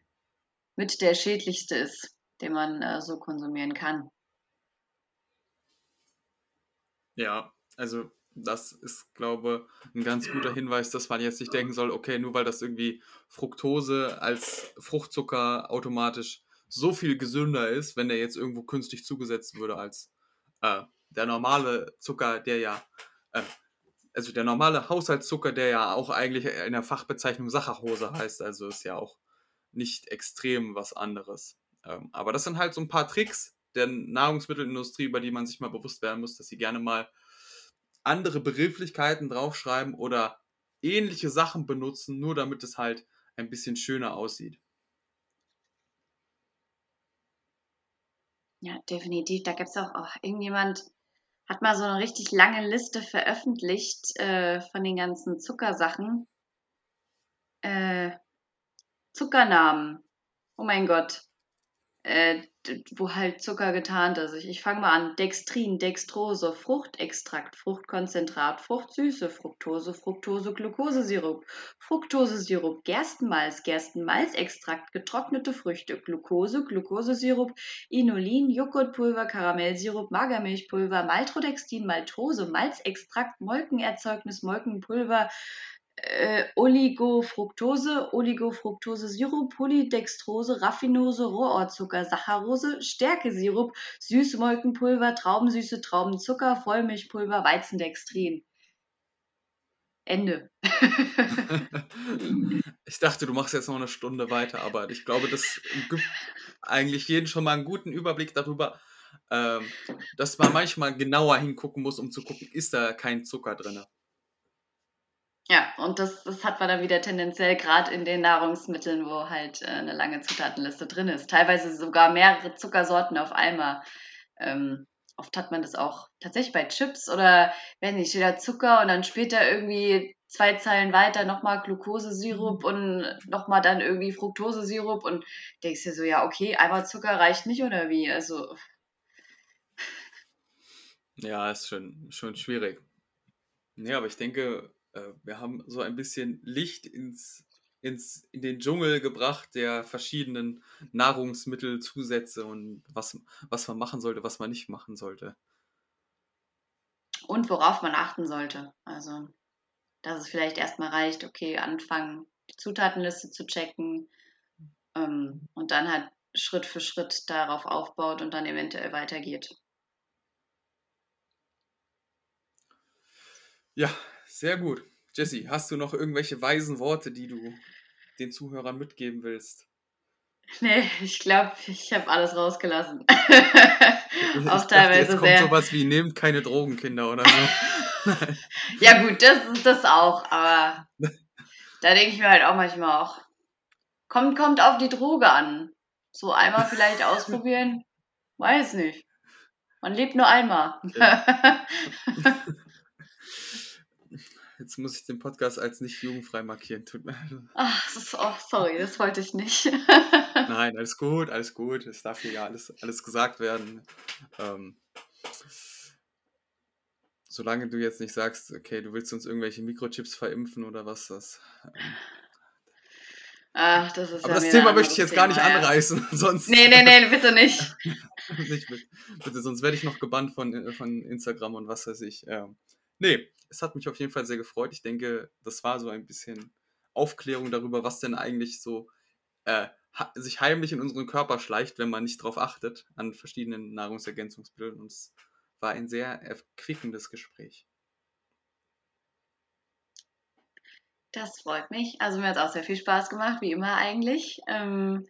mit der schädlichste ist, den man äh, so konsumieren kann. Ja, also das ist, glaube ich, ein ganz guter Hinweis, dass man jetzt nicht denken soll, okay, nur weil das irgendwie Fructose als Fruchtzucker automatisch so viel gesünder ist, wenn der jetzt irgendwo künstlich zugesetzt würde als äh, der normale Zucker, der ja, äh, also der normale Haushaltszucker, der ja auch eigentlich in der Fachbezeichnung Saccharose heißt, also ist ja auch nicht extrem was anderes. Ähm, aber das sind halt so ein paar Tricks der Nahrungsmittelindustrie, über die man sich mal bewusst werden muss, dass sie gerne mal andere Begrifflichkeiten draufschreiben oder ähnliche Sachen benutzen, nur damit es halt ein bisschen schöner aussieht. Ja, definitiv. Da gibt es auch, auch irgendjemand, hat mal so eine richtig lange Liste veröffentlicht äh, von den ganzen Zuckersachen. Äh, Zuckernamen. Oh mein Gott. Äh, wo halt Zucker getarnt ist. Ich, ich fange mal an. Dextrin, Dextrose, Fruchtextrakt, Fruchtkonzentrat, Fruchtsüße, Fructose, Fructose, Glukosesirup, Fructosesirup, Gerstenmalz, Gerstenmalzextrakt, getrocknete Früchte, Glukose, Glukosesirup, Inulin, Joghurtpulver, Karamellsirup, Magermilchpulver, Maltrodextin, Maltose, Malzextrakt, Molkenerzeugnis, Molkenpulver, äh, Oligofructose, Oligofructose-Sirup, Polydextrose, Raffinose, Rohrzucker, Saccharose, Stärkesirup, Süßmolkenpulver, Traubensüße, Traubenzucker, Vollmilchpulver, Weizendextrin. Ende. *laughs* ich dachte, du machst jetzt noch eine Stunde weiter, aber ich glaube, das gibt eigentlich jeden schon mal einen guten Überblick darüber, ähm, dass man manchmal genauer hingucken muss, um zu gucken, ist da kein Zucker drin. Ja, und das, das hat man dann wieder tendenziell gerade in den Nahrungsmitteln, wo halt äh, eine lange Zutatenliste drin ist. Teilweise sogar mehrere Zuckersorten auf einmal. Ähm, oft hat man das auch tatsächlich bei Chips oder, wenn nicht, steht da Zucker und dann später irgendwie zwei Zeilen weiter nochmal Glukosesirup mhm. und nochmal dann irgendwie Fructosesirup und denkst dir so, ja, okay, einmal Zucker reicht nicht oder wie? Also. Ja, ist schon, schon schwierig. Ja, aber ich denke, äh, wir haben so ein bisschen Licht ins, ins, in den Dschungel gebracht der verschiedenen Nahrungsmittelzusätze und was, was man machen sollte, was man nicht machen sollte. Und worauf man achten sollte. Also, dass es vielleicht erstmal reicht, okay, anfangen, die Zutatenliste zu checken ähm, und dann halt Schritt für Schritt darauf aufbaut und dann eventuell weitergeht. Ja, sehr gut. Jesse, hast du noch irgendwelche weisen Worte, die du den Zuhörern mitgeben willst? Nee, ich glaube, ich habe alles rausgelassen. *laughs* Auch teilweise jetzt kommt sehr. sowas wie, nehmt keine Drogen, Kinder, oder so. *laughs* ja gut, das ist das auch, aber da denke ich mir halt auch manchmal auch, kommt, kommt auf die Droge an. So einmal vielleicht *laughs* ausprobieren, weiß nicht. Man lebt nur einmal. Jetzt muss ich den Podcast als nicht jugendfrei markieren. Tut mir Ach, das oh, sorry, das wollte ich nicht. *laughs* Nein, alles gut, alles gut. Es darf hier ja alles, alles gesagt werden. Ähm, solange du jetzt nicht sagst, okay, du willst uns irgendwelche Mikrochips verimpfen oder was das. Ähm, Ach, das ist Aber ja das Thema möchte ich jetzt Thema, gar nicht ja. anreißen. *laughs* Sonst nee, nee, nee, bitte nicht. *laughs* nicht bitte, sonst werde ich noch gebannt von, äh, von Instagram und was weiß ich. Ja. Nee, es hat mich auf jeden Fall sehr gefreut. Ich denke, das war so ein bisschen Aufklärung darüber, was denn eigentlich so äh, sich heimlich in unseren Körper schleicht, wenn man nicht darauf achtet, an verschiedenen Nahrungsergänzungsmitteln. Und es war ein sehr erquickendes Gespräch. Das freut mich. Also mir hat es auch sehr viel Spaß gemacht, wie immer eigentlich. Ähm,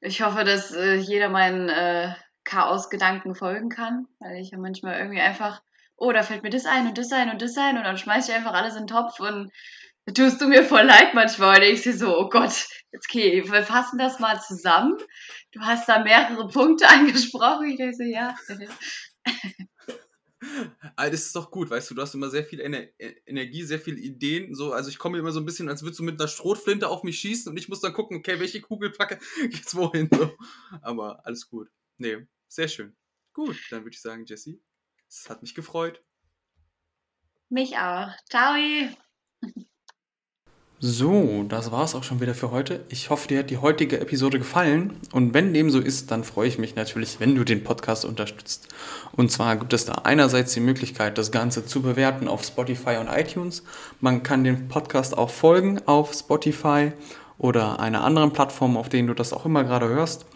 ich hoffe, dass äh, jeder meinen äh, Chaos-Gedanken folgen kann, weil ich ja manchmal irgendwie einfach oh, da fällt mir das ein und das ein und das ein und dann schmeiß ich einfach alles in den Topf und tust du mir voll leid manchmal. Und ich sehe so, oh Gott, jetzt okay, wir fassen das mal zusammen. Du hast da mehrere Punkte *laughs* angesprochen. Ich denke so, ja. *laughs* Ah, das ist doch gut, weißt du, du hast immer sehr viel Ener e-, Energie, sehr viele Ideen. So, also ich komme immer so ein bisschen, als würdest du mit einer Strohflinte auf mich schießen und ich muss dann gucken, okay, welche Kugel packe *laughs* jetzt wohin. So. Aber alles gut. Nee, sehr schön. Gut, dann würde ich sagen, Jesse, es hat mich gefreut. Mich auch. Ciao. So, das war es auch schon wieder für heute. Ich hoffe, dir hat die heutige Episode gefallen. Und wenn dem so ist, dann freue ich mich natürlich, wenn du den Podcast unterstützt. Und zwar gibt es da einerseits die Möglichkeit, das Ganze zu bewerten auf Spotify und iTunes. Man kann dem Podcast auch folgen auf Spotify oder einer anderen Plattform, auf denen du das auch immer gerade hörst.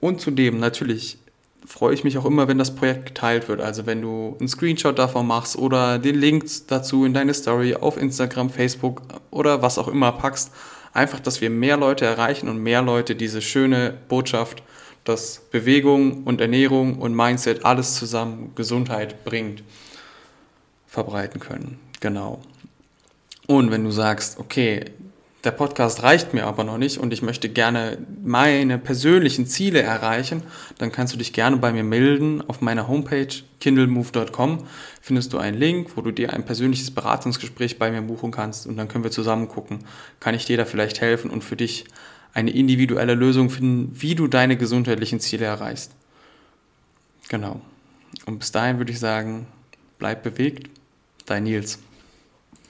Und zudem natürlich freue ich mich auch immer, wenn das Projekt geteilt wird. Also wenn du einen Screenshot davon machst oder den Link dazu in deine Story auf Instagram, Facebook oder was auch immer packst. Einfach, dass wir mehr Leute erreichen und mehr Leute diese schöne Botschaft, dass Bewegung und Ernährung und Mindset alles zusammen Gesundheit bringt, verbreiten können. Genau. Und wenn du sagst, okay, der Podcast reicht mir aber noch nicht und ich möchte gerne meine persönlichen Ziele erreichen, dann kannst du dich gerne bei mir melden. Auf meiner Homepage kindlemove.com findest du einen Link, wo du dir ein persönliches Beratungsgespräch bei mir buchen kannst und dann können wir zusammen gucken, kann ich dir da vielleicht helfen und für dich eine individuelle Lösung finden, wie du deine gesundheitlichen Ziele erreichst. Genau. Und bis dahin würde ich sagen, bleib bewegt, dein Nils.